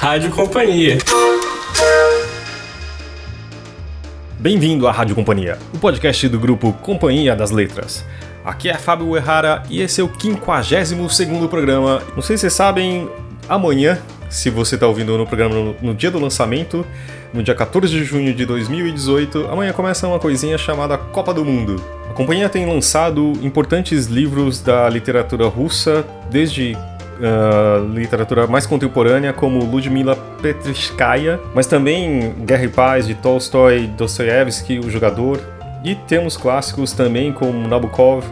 Rádio Companhia. Bem-vindo à Rádio Companhia, o podcast do grupo Companhia das Letras. Aqui é Fábio Errara e esse é o 52 programa. Não sei se vocês sabem, amanhã, se você está ouvindo no programa no, dia do lançamento, no dia 14 de junho de 2018, amanhã começa uma coisinha chamada Copa do Mundo. A companhia tem lançado importantes livros da literatura russa, desde uh, literatura mais contemporânea, como Ludmila Petrishkaya, mas também Guerra e Paz de Tolstói, Dostoiévski, O Jogador, e temos clássicos também como Nabokov,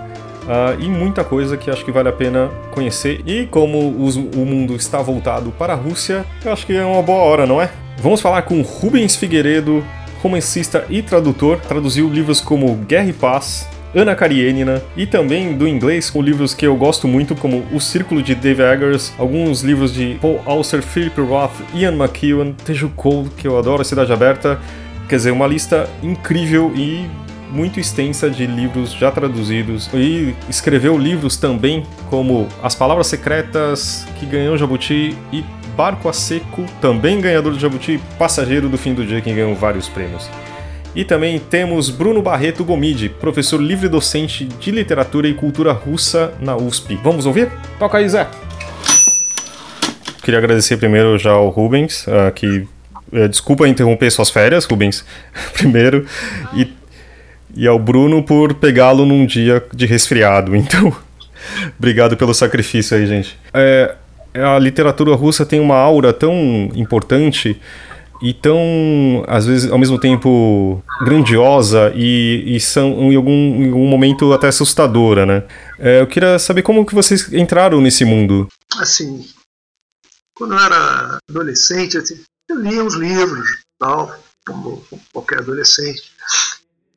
Uh, e muita coisa que acho que vale a pena conhecer. E como os, o mundo está voltado para a Rússia, eu acho que é uma boa hora, não é? Vamos falar com Rubens Figueiredo, romancista e tradutor. Traduziu livros como Guerra e Paz, Ana Karenina e também do inglês com livros que eu gosto muito, como O Círculo de Dave Eggers, alguns livros de Paul Auster, Philip Roth, Ian McEwan, Teju Cole, que eu adoro, Cidade Aberta. Quer dizer, uma lista incrível e muito extensa de livros já traduzidos e escreveu livros também como As Palavras Secretas que ganhou Jabuti e Barco a Seco, também ganhador do Jabuti, Passageiro do Fim do Dia que ganhou vários prêmios. E também temos Bruno Barreto Gomide, professor livre docente de literatura e cultura russa na USP. Vamos ouvir? Toca aí, Zé! Queria agradecer primeiro já ao Rubens, uh, que uh, desculpa interromper suas férias, Rubens, primeiro, e, e ao Bruno por pegá-lo num dia de resfriado. Então, obrigado pelo sacrifício aí, gente. É, a literatura russa tem uma aura tão importante e tão, às vezes, ao mesmo tempo grandiosa e, e são em algum, em algum momento até assustadora, né? É, eu queria saber como que vocês entraram nesse mundo. Assim, quando eu era adolescente, eu lia uns livros, tal, como qualquer adolescente.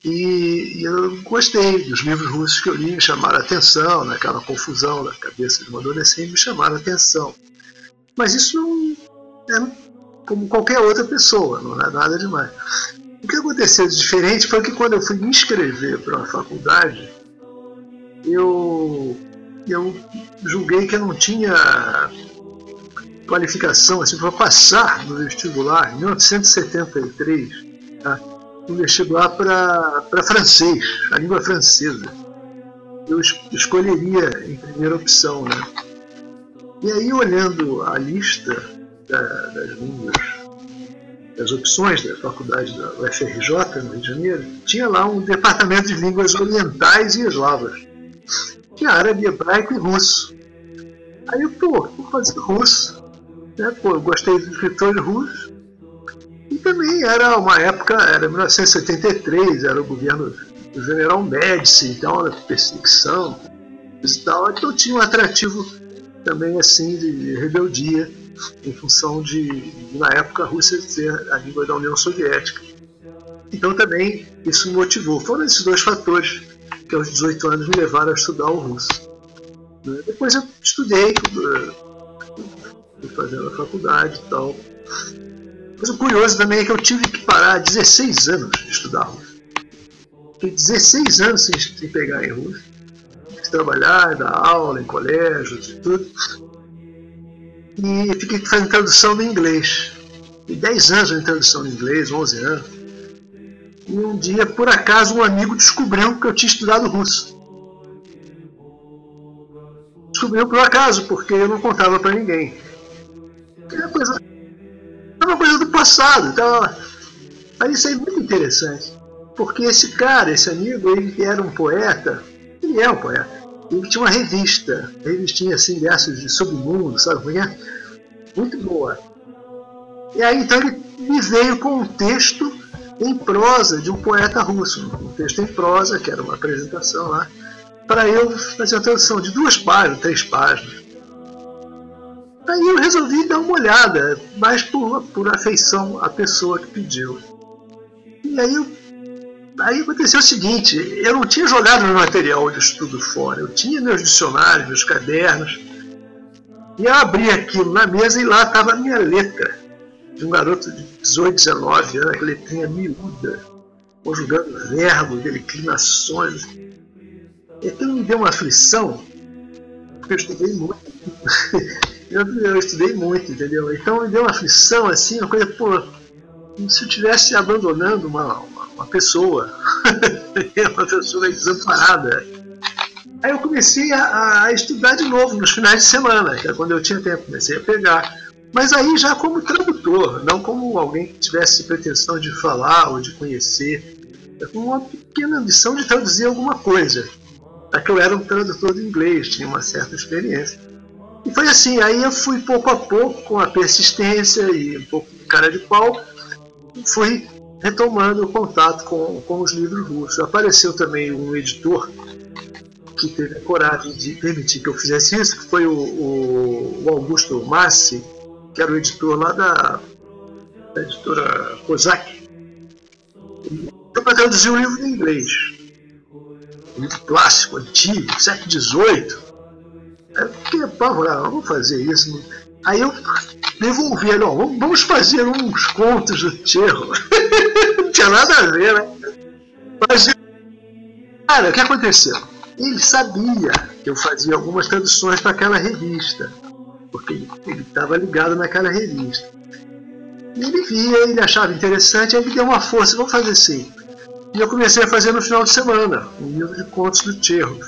E, e, eu gostei dos livros russos que eu li, me chamaram a atenção, né? confusão da cabeça de um adolescente, me chamaram a atenção. Mas isso não, é, como qualquer outra pessoa, não é nada demais. O que aconteceu de diferente foi que quando eu fui me inscrever para uma faculdade, eu, eu julguei que eu não tinha qualificação assim, para passar no vestibular, em 1973, tá? um vestibular para francês, a língua francesa. Eu escolheria em primeira opção. Né? E aí, olhando a lista da, das línguas, das opções da faculdade da UFRJ, no Rio de Janeiro, tinha lá um departamento de línguas orientais e eslavas. Tinha árabe, hebraico e russo. Aí eu, pô, vou fazer russo. Né? Pô, eu gostei dos escritores russos. E também era uma época, era 1973, era o governo do general Médici, então era perseguição e tal. Então tinha um atrativo também assim de rebeldia em função de, na época, a Rússia ser a língua da União Soviética. Então também isso me motivou. Foram esses dois fatores que aos 18 anos me levaram a estudar o russo. Né? Depois eu estudei, fui fazendo a faculdade e tal. Mas o curioso também é que eu tive que parar 16 anos de estudar russo. Fiquei 16 anos sem, sem pegar em russo. Trabalhar, dar aula em colégios e tudo e fiquei fazendo tradução do inglês. E 10 anos de tradução do inglês, 11 anos. E um dia, por acaso, um amigo descobriu que eu tinha estudado russo. Descobriu por acaso, porque eu não contava para ninguém. É uma coisa, é uma coisa do passado. Então, aí isso é muito interessante. Porque esse cara, esse amigo, ele era um poeta, ele é um poeta ele tinha uma revista, revistinha assim, versos de submundo, sabe como é? Muito boa. E aí então ele me veio com um texto em prosa de um poeta russo, um texto em prosa, que era uma apresentação lá, para eu fazer a tradução de duas páginas, três páginas. Aí eu resolvi dar uma olhada, mais por, por afeição à pessoa que pediu. E aí eu Aí aconteceu o seguinte: eu não tinha jogado meu material de estudo fora, eu tinha meus dicionários, meus cadernos. E eu abri aquilo na mesa e lá estava a minha letra, de um garoto de 18, 19 anos, aquela letrinha miúda, conjugando verbos, declinações. Então me deu uma aflição, porque eu estudei muito. eu, eu estudei muito, entendeu? Então me deu uma aflição assim, uma coisa, pô, como se eu estivesse abandonando uma, uma, pessoa, uma pessoa desamparada. Aí eu comecei a, a, estudar de novo nos finais de semana, que é quando eu tinha tempo, comecei a pegar. Mas aí já como tradutor, não como alguém que tivesse pretensão de falar ou de conhecer, é com uma pequena ambição de traduzir alguma coisa. É que eu era um tradutor de inglês, tinha uma certa experiência. E foi assim, aí eu fui pouco a pouco, com a persistência e um pouco de cara de pau, fui retomando o contato com, com os livros russos. Apareceu também um editor que teve a coragem de permitir que eu fizesse isso, que foi o, o, o Augusto Massi, que era o editor lá da, da editora Kozak. Então, para traduzir um livro em inglês. Um livro clássico, antigo, século XVIII. Eu fiquei apavorado, vamos fazer isso. Aí eu devolvi ó, vamos fazer uns contos do Tcherro. Não tinha nada a ver, né? Mas, cara, o que aconteceu? Ele sabia que eu fazia algumas traduções para aquela revista, porque ele estava ligado naquela revista. E ele via, ele achava interessante, aí ele deu uma força, vamos fazer assim. E eu comecei a fazer no final de semana, um livro de contos do Tcherro?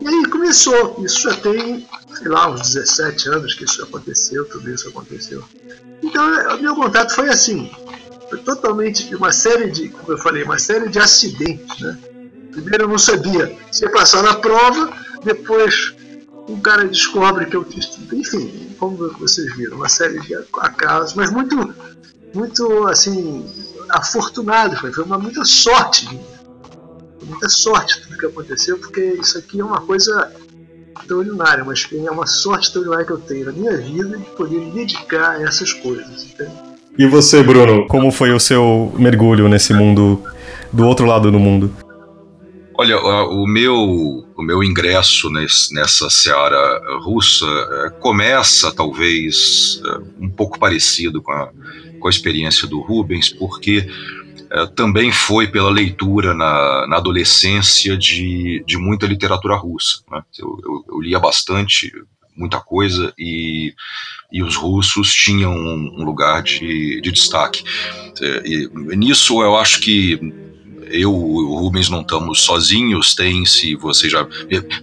E aí começou, isso já tem, sei lá, uns 17 anos que isso aconteceu, tudo isso aconteceu. Então, o meu contato foi assim, foi totalmente uma série de, como eu falei, uma série de acidentes, né? Primeiro eu não sabia se ia passar na prova, depois um cara descobre que eu fiz enfim, como vocês viram, uma série de acasos, mas muito, muito assim, afortunado, foi, foi uma muita sorte muita sorte tudo que aconteceu, porque isso aqui é uma coisa extraordinária, mas é uma sorte extraordinária que eu tenho na minha vida de poder me dedicar a essas coisas. E você, Bruno, como foi o seu mergulho nesse mundo, do outro lado do mundo? Olha, o meu, o meu ingresso nessa seara russa é, começa, talvez, é, um pouco parecido com a, com a experiência do Rubens, porque é, também foi pela leitura na, na adolescência de, de muita literatura russa. Né? Eu, eu, eu, lia bastante, muita coisa, e, e os russos tinham um, lugar de, de destaque. É, e, nisso eu acho que eu e o Rubens não estamos sozinhos, tem, se você já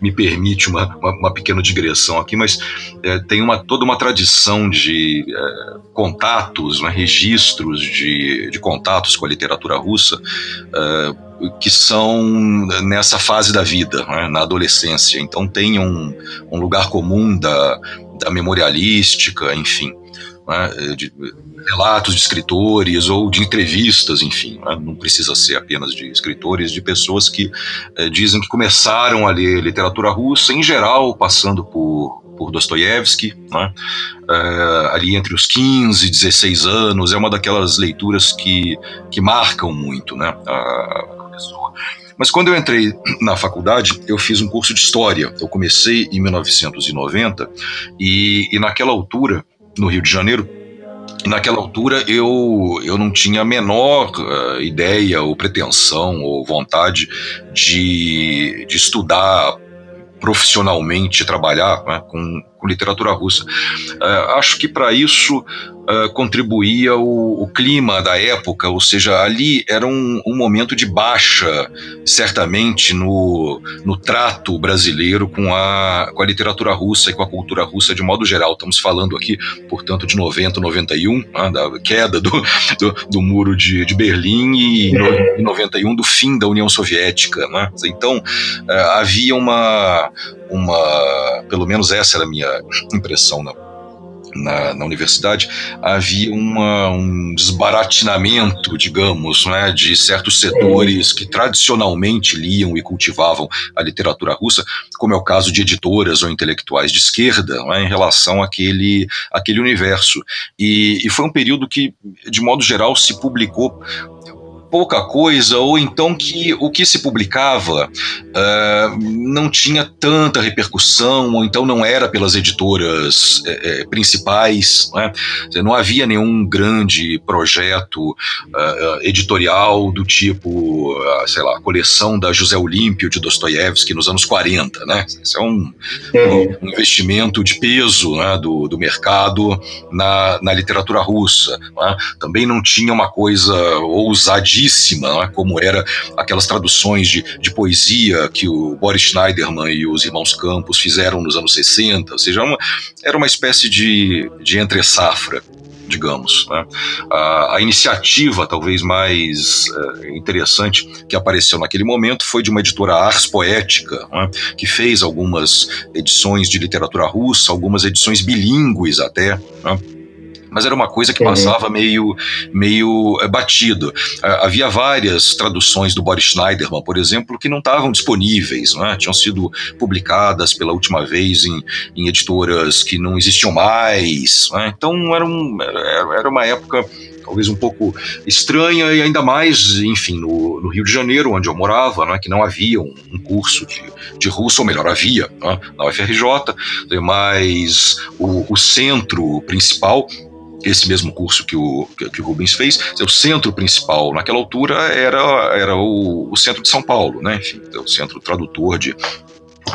me permite uma, uma, uma pequena digressão aqui, mas é, tem uma, toda uma tradição de é, contatos, né, registros de, de contatos com a literatura russa é, que são nessa fase da vida, né, na adolescência. Então tem um, um lugar comum da, da memorialística, enfim. Né, de, relatos de escritores ou de entrevistas, enfim, né? não precisa ser apenas de escritores, de pessoas que eh, dizem que começaram a ler literatura russa, em geral, passando por, por Dostoiévski, né? Eh, ali entre os 15 e 16 anos, é uma daquelas leituras que, que marcam muito né? a. Mas quando eu entrei na faculdade, eu fiz um curso de História. Eu comecei em 1990 e, e naquela altura, no Rio de Janeiro, naquela altura eu, eu não tinha a menor uh, ideia ou pretensão ou vontade de, de estudar profissionalmente, trabalhar né, com, com literatura russa. Uh, acho que para isso uh, contribuía o, o, clima da época, ou seja, ali era um, um, momento de baixa, certamente, no, no trato brasileiro com a, com a literatura russa e com a cultura russa de modo geral. Estamos falando aqui, portanto, de 90, 91, né, da queda do, do, do, muro de, de Berlim e em 91 do fim da União Soviética. Né? Então, uh, havia uma, uma, pelo menos essa era a minha impressão na, na, na universidade, havia uma, um desbaratinamento, digamos, né, de certos setores que tradicionalmente liam e cultivavam a literatura russa, como é o caso de editoras ou intelectuais de esquerda, né, em relação àquele, àquele universo. E, e foi um período que, de modo geral, se publicou pouca coisa, ou então que o que se publicava uh, não tinha tanta repercussão, ou então não era pelas editoras eh, eh, principais. Né? Não havia nenhum grande projeto uh, editorial do tipo, uh, sei lá, a coleção da José Olímpio de Dostoiévski nos anos 40. Né? Isso é um, um investimento de peso né, do, do mercado na, na literatura russa. Né? Também não tinha uma coisa ousadíssima, né, como era aquelas traduções de, de poesia que o Boris Schneiderman e os irmãos Campos fizeram nos anos 60, ou seja, uma, era uma espécie de, de entre-safra digamos. Né? A, a, iniciativa talvez mais é, interessante que apareceu naquele momento foi de uma editora Ars Poética, né? que fez algumas edições de literatura russa, algumas edições bilíngues até. Né? Mas era uma coisa que uhum. passava meio, meio é, batido. Havia várias traduções do Boris Schneiderman, por exemplo, que não estavam disponíveis, né? tinham sido publicadas pela última vez em, em editoras que não existiam mais. Né? Então era, um, era uma época talvez um pouco estranha e ainda mais, enfim, no, no, Rio de Janeiro, onde eu morava, né, que não havia um, um curso de, de russo, ou melhor, havia né, na UFRJ, mas o, o centro principal esse mesmo curso que o, que, o Rubens fez, o centro principal naquela altura era, era o, o centro de São Paulo, né? Enfim, o centro tradutor de,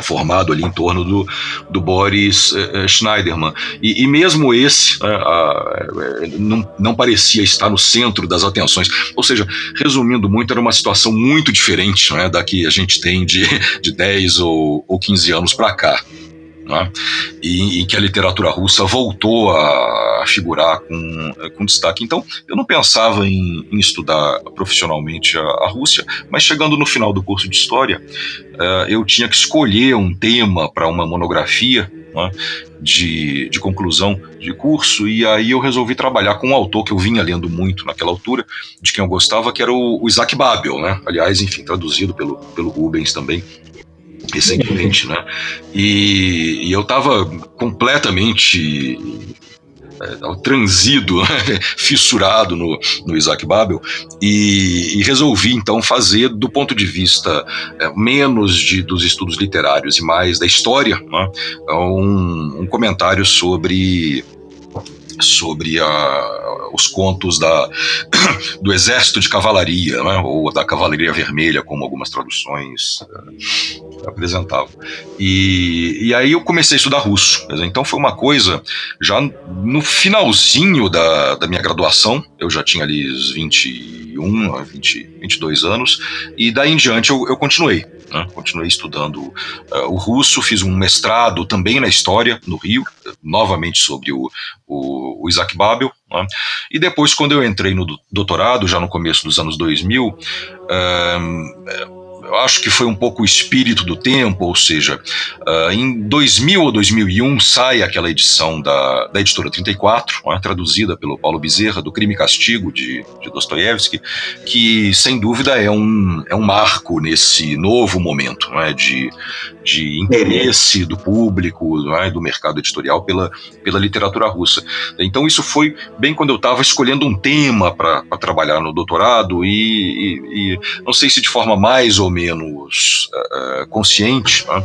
formado ali em torno do, do Boris eh, eh Schneiderman. E, e, mesmo esse né, eh, não, não parecia estar no centro das atenções. Ou seja, resumindo muito, era uma situação muito diferente né, da que a gente tem de, de 10 ou, ou 15 anos para cá né? e em que a literatura russa voltou a figurar com, com destaque. Então, eu não pensava em, em estudar profissionalmente a, a, Rússia, mas chegando no final do curso de História, uh, eu tinha que escolher um tema para uma monografia né? de, de conclusão de curso, e aí eu resolvi trabalhar com um autor que eu vinha lendo muito naquela altura, de quem eu gostava, que era o, o Isaac Babel, né? aliás, enfim, traduzido pelo, pelo Rubens também, recentemente, né? E, e eu estava completamente é, transido, né? fissurado no, no Isaac Babel, e, e, resolvi então fazer, do ponto de vista é, menos de, dos estudos literários e mais da história, né? um, um comentário sobre sobre a, os contos da, do exército de cavalaria, né, ou da cavalaria vermelha, como algumas traduções uh, apresentavam. E, e aí eu comecei a estudar russo. Então foi uma coisa, já no finalzinho da, da minha graduação, eu já tinha ali os 21, 20, 22 anos, e daí em diante eu, eu continuei. Né? Continuei estudando uh, o russo, fiz um mestrado também na história no Rio, novamente sobre o, o, o Isaac Babel. Né? E depois, quando eu entrei no doutorado, já no começo dos anos 2000, uh, eu acho que foi um pouco o espírito do tempo, ou seja, uh, em 2000 ou 2001 sai aquela edição da, da editora 34, né, traduzida pelo Paulo Bezerra, do Crime e Castigo de, de Dostoiévski, que sem dúvida é um, é um marco nesse novo momento né, de, de interesse do público, né, do mercado editorial pela, pela literatura russa. Então isso foi bem quando eu estava escolhendo um tema para trabalhar no doutorado e, e, e não sei se de forma mais ou menos uh, consciente, né?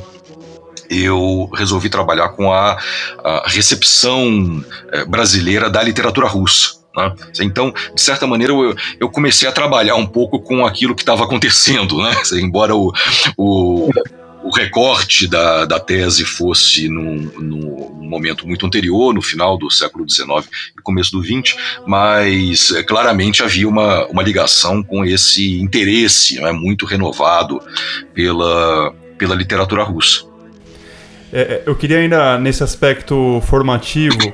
eu resolvi trabalhar com a, a recepção uh, brasileira da literatura russa. Né? Então, de certa maneira, eu, eu, comecei a trabalhar um pouco com aquilo que estava acontecendo, né? embora o, o o recorte da, da tese fosse num, num, momento muito anterior, no final do século XIX e começo do XX, mas é, claramente havia uma, uma ligação com esse interesse né, muito renovado pela, pela literatura russa. É, é eu queria ainda, nesse aspecto formativo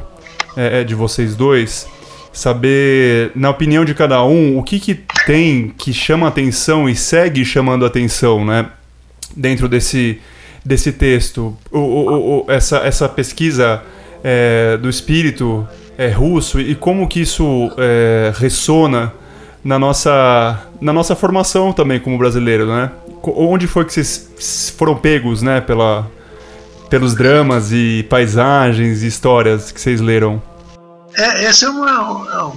é, é, de vocês dois, saber, na opinião de cada um, o que, que tem que chama atenção e segue chamando atenção, né? Dentro desse, desse texto. O, o, o essa, essa pesquisa é, do espírito é, russo e como que isso é, ressona na nossa, na nossa formação também como brasileiro, né? Onde foi que vocês foram pegos, né, pela, pelos dramas e paisagens e histórias que vocês leram? É, essa é uma, uma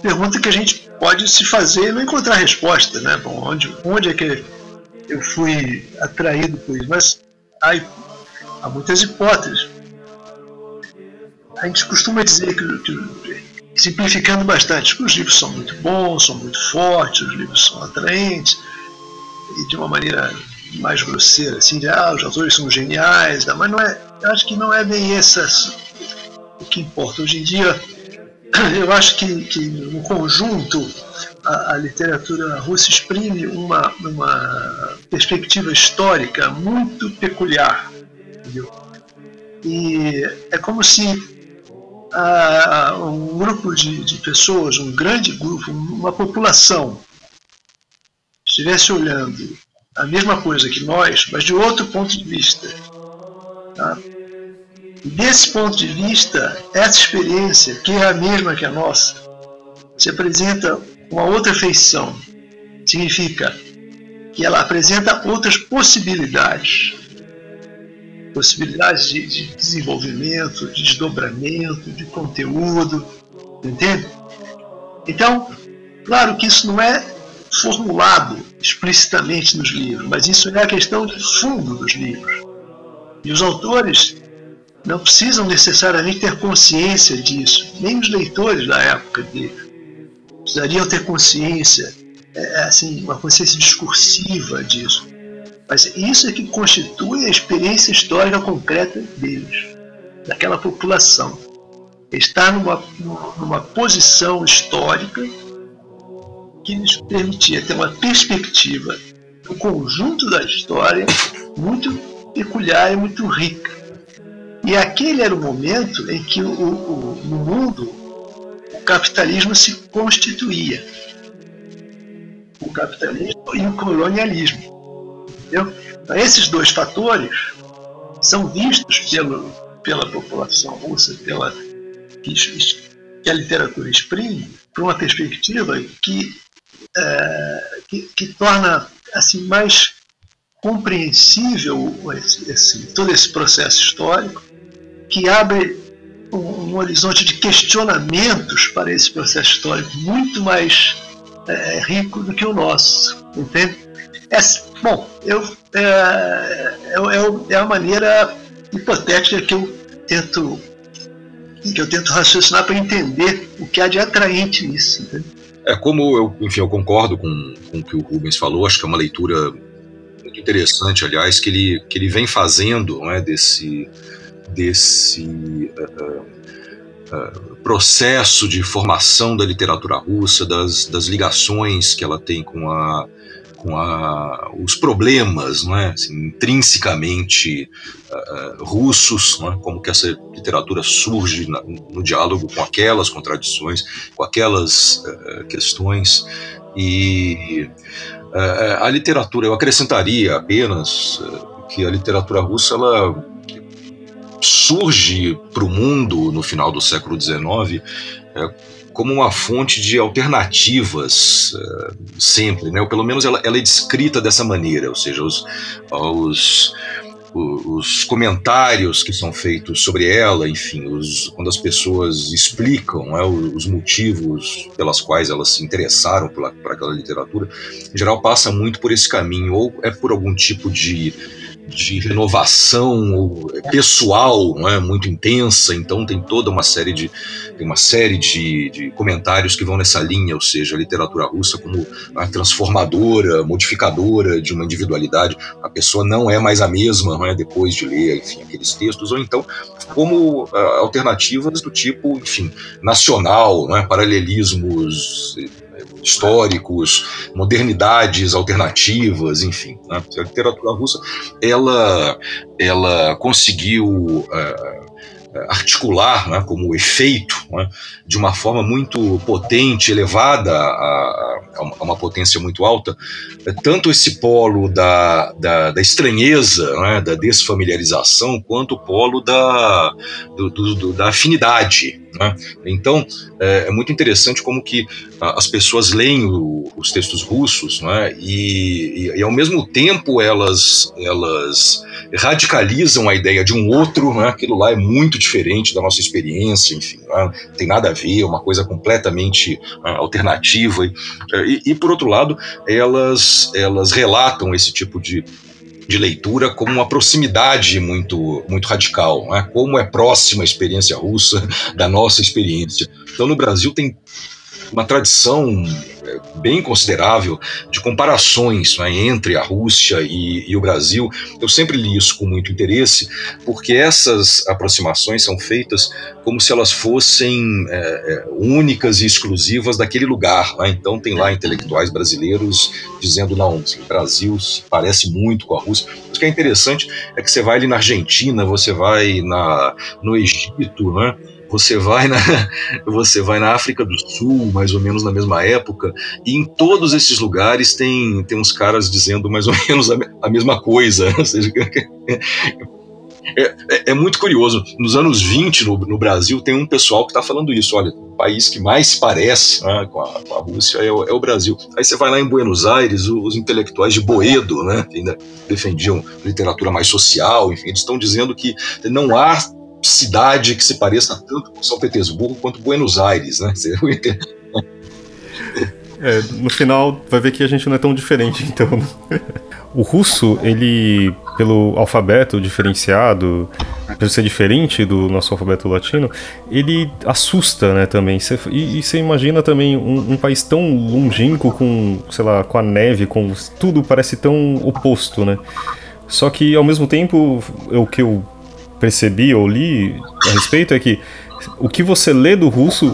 pergunta que a gente pode se fazer e não encontrar resposta, né? Bom, onde, onde é que eu fui atraído por isso? Mas há, há muitas hipóteses. A gente costuma dizer que, que, simplificando bastante, que os livros são muito bons, são muito fortes, os livros são atraentes, e de uma maneira mais grosseira, assim, de ah, os autores são geniais, mas não é, eu acho que não é bem essa o que importa. Hoje em dia, eu acho que, que no conjunto a, a, literatura russa exprime uma, uma perspectiva histórica muito peculiar. Entendeu? E é como se um grupo de, de pessoas, um grande grupo, uma população, estivesse olhando a mesma coisa que nós, mas de outro ponto de vista. Tá? Desse ponto de vista, essa experiência, que é a mesma que a nossa, se apresenta uma outra feição. Significa que ela apresenta outras possibilidades. Possibilidades de, de desenvolvimento, de desdobramento, de conteúdo, entende? Então, claro que isso não é formulado explicitamente nos livros, mas isso é a questão de fundo dos livros. E os autores não precisam necessariamente ter consciência disso, nem os leitores da época dele. Precisariam ter consciência, é, é, assim, uma consciência discursiva disso. Mas isso é que constitui a experiência histórica concreta deles, daquela população. Está numa, numa posição histórica que lhes permitia ter uma perspectiva do conjunto da história muito peculiar e muito rica. E aquele era o momento em que o, o, no mundo o capitalismo se constituía. O capitalismo e o colonialismo. Então, esses dois fatores são vistos pelo, pela população russa, pela, que, que a literatura exprime, por uma perspectiva que, é, que, que torna assim mais compreensível esse, esse, todo esse processo histórico que abre um, horizonte de questionamentos para esse processo histórico muito mais é, rico do que o nosso, entende? É, bom, eu, é, é, é, é a maneira hipotética que eu tento que eu tento raciocinar para entender o que há de atraente nisso. Entende? É como eu, enfim, eu concordo com, com o que o Rubens falou. Acho que é uma leitura muito interessante, aliás, que ele que ele vem fazendo, não é, desse desse uh, uh, processo de formação da literatura russa, das, das ligações que ela tem com a com a, os problemas não é? Assim, intrinsecamente uh, russos, é? como que essa literatura surge na, no diálogo com aquelas contradições, com aquelas uh, questões. E uh, a literatura, eu acrescentaria apenas que a literatura russa ela surge para o mundo no final do século XIX é, como uma fonte de alternativas é, sempre, né? ou pelo menos ela, ela, é descrita dessa maneira, ou seja, os, os, os comentários que são feitos sobre ela, enfim, os, quando as pessoas explicam né, os motivos pelas quais elas se interessaram por aquela literatura, em geral passa muito por esse caminho, ou é por algum tipo de de renovação pessoal não é, muito intensa, então tem toda uma série de tem uma série de, de comentários que vão nessa linha, ou seja, a literatura russa como a transformadora, modificadora de uma individualidade, a pessoa não é mais a mesma não é, depois de ler enfim, aqueles textos, ou então como uh, alternativas do tipo, enfim, nacional, não é, paralelismos históricos, modernidades alternativas, enfim. Né? A literatura russa, ela, ela conseguiu uh, articular né, como efeito né, de uma forma muito potente, elevada a, a, uma potência muito alta, tanto esse polo da, da, da estranheza, né, da desfamiliarização, quanto o polo da, do, do, da afinidade. Né? Então, é, é, muito interessante como que as pessoas leem o, os textos russos né? e, e, e, ao mesmo tempo, elas, elas radicalizam a ideia de um outro, né? aquilo lá é muito diferente da nossa experiência, enfim, né? tem nada a ver, é uma coisa completamente uh, alternativa. E, e, e, por outro lado, elas, elas relatam esse tipo de de leitura como uma proximidade muito, muito radical, né? como é próxima a experiência russa da nossa experiência. Então, no Brasil tem uma tradição é, bem considerável de comparações né, entre a Rússia e, e, o Brasil. Eu sempre li isso com muito interesse, porque essas aproximações são feitas como se elas fossem é, é únicas e exclusivas daquele lugar. Né? Então, tem lá intelectuais brasileiros dizendo: não, o Brasil se parece muito com a Rússia. O que é interessante é que você vai ali na Argentina, você vai na, no Egito, né? Você vai na você vai na África do Sul, mais ou menos na mesma época, e em todos esses lugares tem, tem uns caras dizendo mais ou menos a, a mesma coisa. É, é, é, muito curioso. Nos anos 20, no, no Brasil, tem um pessoal que está falando isso. Olha, o país que mais parece né, com, a, com, a, Rússia é o, é o, Brasil. Aí você vai lá em Buenos Aires, os, os intelectuais de Boedo, né, que ainda defendiam literatura mais social, enfim, eles estão dizendo que não há cidade que se pareça tanto com São Petersburgo quanto Buenos Aires, né? É, no final vai ver que a gente não é tão diferente, então. O russo, ele, pelo alfabeto diferenciado, por ser diferente do nosso alfabeto latino, ele assusta, né, também. Cê, e, você imagina também um, um, país tão longínquo com, sei lá, com a neve, com tudo parece tão oposto, né? Só que ao mesmo tempo, o que eu percebi ou li a respeito é que o que você lê do russo,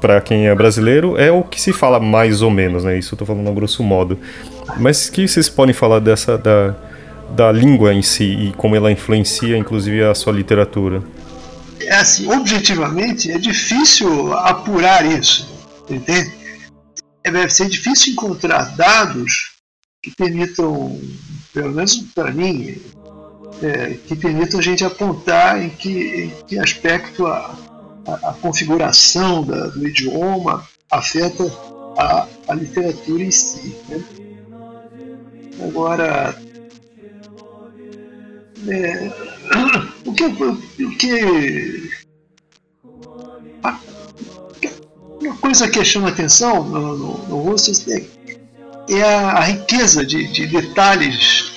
para quem é brasileiro, é o que se fala mais ou menos, né? Isso eu tô falando a grosso modo. Mas que vocês podem falar dessa da, da língua em si e como ela influencia, inclusive, a sua literatura? É assim, objetivamente, é difícil apurar isso, entende? É, deve ser difícil encontrar dados que permitam, pelo menos para mim, é, que permitam a gente apontar em que, em que aspecto a, a, a configuração da, do idioma afeta a, a literatura em si. Né? Agora, é, o que, o que uma coisa que chama atenção no, no, no é, é a, a riqueza de, de detalhes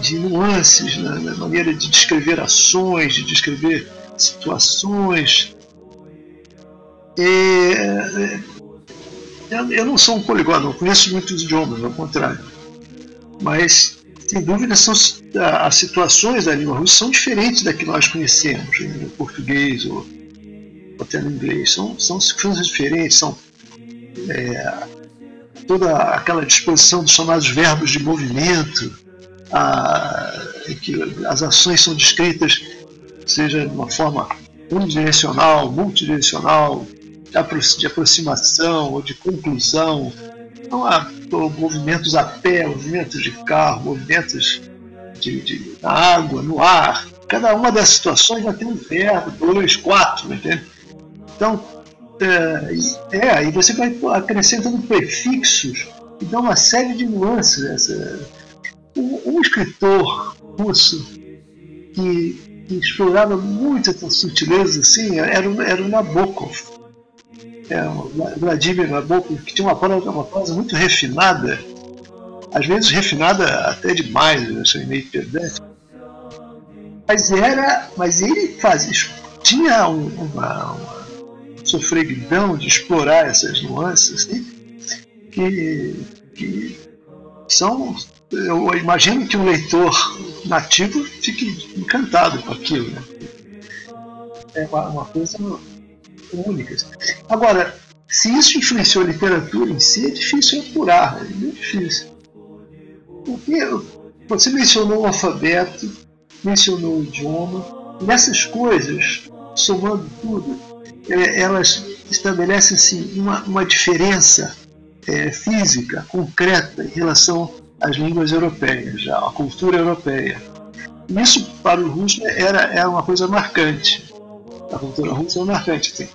de nuances na, na maneira de descrever ações, de descrever situações. É, eu não sou um poliglota, não conheço muitos idiomas, ao contrário. Mas, sem dúvida, são, as situações da língua russa são diferentes da que nós conhecemos né, no português ou até no inglês. São, são situações diferentes, são é, toda aquela disposição dos chamados verbos de movimento, a, que as ações são descritas, seja de uma forma unidirecional, multidirecional, de aproximação ou de conclusão. Não há movimentos a pé, movimentos de carro, movimentos de, de, na água, no ar. Cada uma dessas situações vai ter um verbo, dois, quatro, entende? Então, é, é, aí você vai acrescentando prefixos e dá uma série de nuances. Essa, um, um escritor russo que, que, explorava muitas sutilezas assim era, era o Nabokov. É, Vladimir Nabokov, que tinha uma prosa, uma prosa muito refinada, às vezes refinada até demais, achei meio pedante. Mas era, mas ele fazia, tinha um, uma, uma sofreguidão de explorar essas nuances assim, que, que são eu imagino que um leitor nativo fique encantado com aquilo. Né? É uma, uma coisa única. Agora, se isso influenciou a literatura em si, é difícil apurar, é muito difícil. Porque você mencionou o alfabeto, mencionou o idioma, e essas coisas, somando tudo, é, elas estabelecem assim, uma, uma diferença é, física, concreta, em relação as línguas europeias, a cultura europeia. Isso, para o russo, era, era uma coisa marcante. A cultura russa era marcante. Assim.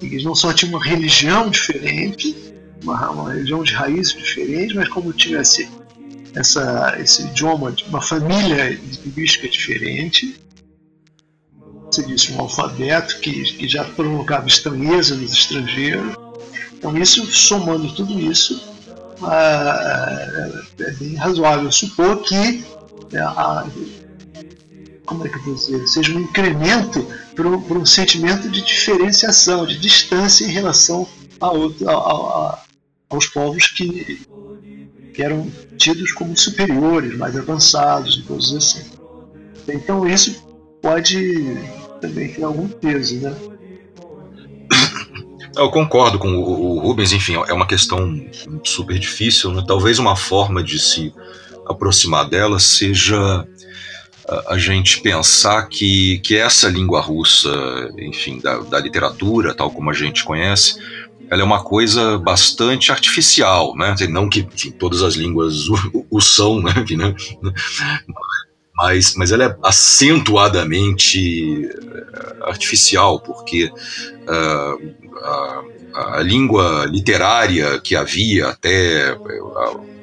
Eles não só tinham uma religião diferente, uma, uma religião de raízes diferentes, mas como tivesse essa, esse idioma uma família linguística diferente. Você disse um alfabeto que, que já provocava estranheza nos estrangeiros. Então, isso, somando tudo isso, é, é bem razoável supor que é, a, como é que eu vou dizer, seja um incremento para um, um, sentimento de diferenciação, de distância em relação a outro, a, a, aos povos que, que eram tidos como superiores, mais avançados e coisas assim. Então isso pode também ter algum peso, né? Eu concordo com o, Rubens, enfim, é uma questão super difícil. Né? Talvez uma forma de se aproximar dela seja a, gente pensar que, que essa língua russa, enfim, da, da literatura, tal como a gente conhece, ela é uma coisa bastante artificial, né? Não que enfim, todas as línguas o, o são, né? Mas, mas ela é acentuadamente eh, artificial, porque uh, a, a, língua literária que havia até uh,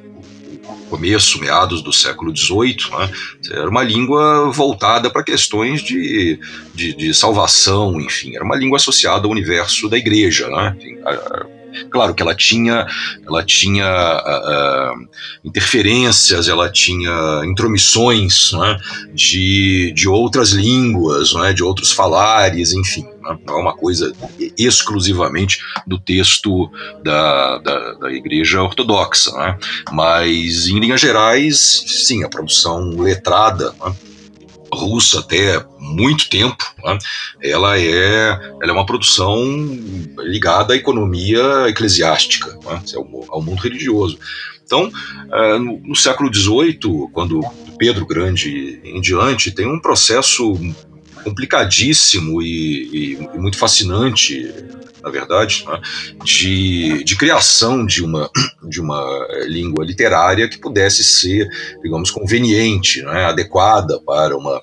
começo, meados do século XVIII, né, era uma língua voltada para questões de, de, de, salvação, enfim, era uma língua associada ao universo da igreja. Né, enfim, a, Claro que ela tinha, ela tinha uh, uh, interferências, ela tinha intromissões né, de, de outras línguas, né, de outros falares, enfim. Né, não é uma coisa exclusivamente do texto da, da, da Igreja Ortodoxa. Né, mas, em linhas gerais, sim, a produção letrada. Né, russa até muito tempo, né? ela, é, ela é uma produção ligada à economia eclesiástica, né? ao, mundo religioso. Então, no, no, século XVIII, quando Pedro Grande em diante, tem um processo complicadíssimo e, e, e muito fascinante na verdade, né, de, de criação de uma, de uma língua literária que pudesse ser, digamos, conveniente, né, adequada para uma,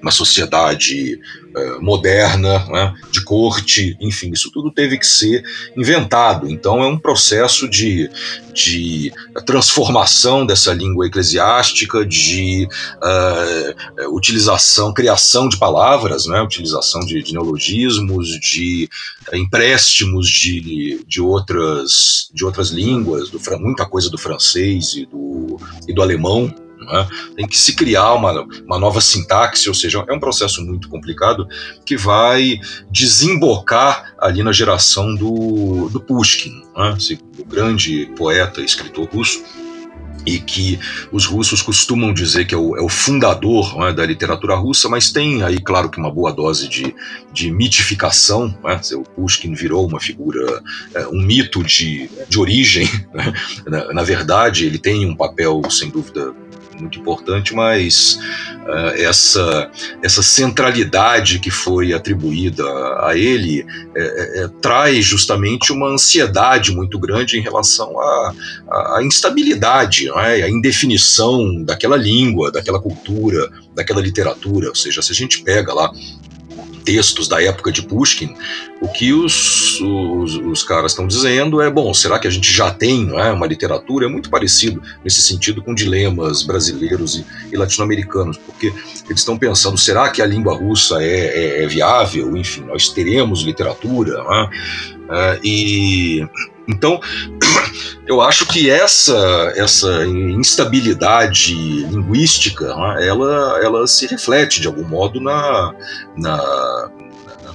uma sociedade uh, moderna, né, de corte, enfim, isso tudo teve que ser inventado. Então é um processo de, de transformação dessa língua eclesiástica, de uh, utilização, criação de palavras, né, utilização de, de neologismos, de empréstimos de, de, outras, de outras línguas, do, muita coisa do francês e do, e do alemão. Né? Tem que se criar uma, uma nova sintaxe, ou seja, é um processo muito complicado que vai desembocar ali na geração do, do Pushkin, o grande poeta escritor russo e que os russos costumam dizer que é o, é o fundador né, da literatura russa, mas tem aí, claro, que uma boa dose de, de mitificação. Né? O Pushkin virou uma figura, é, um mito de, de origem. Né? Na, na, verdade, ele tem um papel, sem dúvida, muito importante, mas uh, essa, essa centralidade que foi atribuída a ele é, é, traz justamente uma ansiedade muito grande em relação à, à instabilidade, é? à indefinição daquela língua, daquela cultura, daquela literatura. Ou seja, se a gente pega lá textos da época de Pushkin, o que os, os, os caras estão dizendo é: bom, será que a gente já tem é, uma literatura? É muito parecido nesse sentido com dilemas brasileiros e, e latino-americanos, porque eles estão pensando: será que a língua russa é, é, é viável? Enfim, nós teremos literatura? É, e então, eu acho que essa, essa instabilidade linguística, né, ela, ela se reflete de algum modo na, na,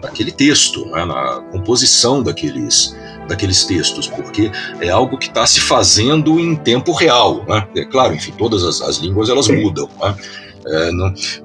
naquele texto, né, na composição daqueles, daqueles textos, porque é algo que está se fazendo em tempo real. Né? É claro, enfim, todas as, as línguas elas mudam. Né? É,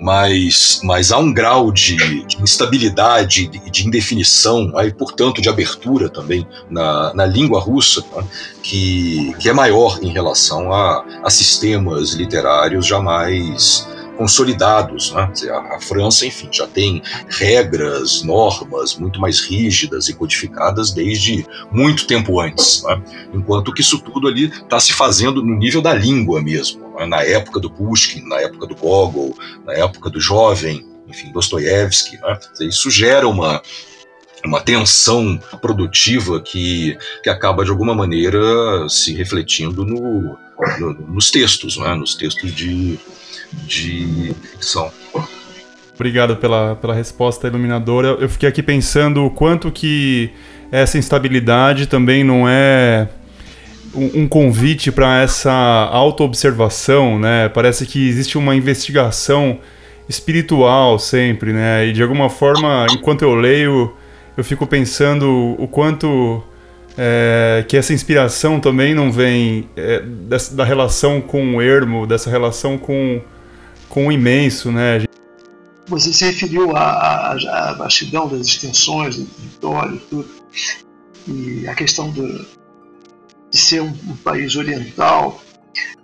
mas, mas há um grau de, de instabilidade de, de, indefinição, aí, portanto, de abertura também na, na língua russa, né, que, que é maior em relação a, a sistemas literários jamais consolidados. Né? A, a, França, enfim, já tem regras, normas muito mais rígidas e codificadas desde muito tempo antes, né? enquanto que isso tudo ali está se fazendo no nível da língua mesmo. Né? Na época do Pushkin, na época do Gogol, na época do jovem, enfim, Dostoiévski. Né? Isso gera uma, uma tensão produtiva que, que acaba de alguma maneira se refletindo no, nos textos, né, nos textos de, de ficção. Obrigado pela, pela resposta iluminadora. Eu fiquei aqui pensando o quanto que essa instabilidade também não é um, convite para essa autoobservação, né? Parece que existe uma investigação espiritual sempre, né? E de alguma forma, enquanto eu leio, eu fico pensando o quanto é, que essa inspiração também não vem é, da relação com o ermo, dessa relação com, com o imenso, né? Você se referiu à, à, à vastidão das extensões do território e tudo, e a questão do, de ser um, um país oriental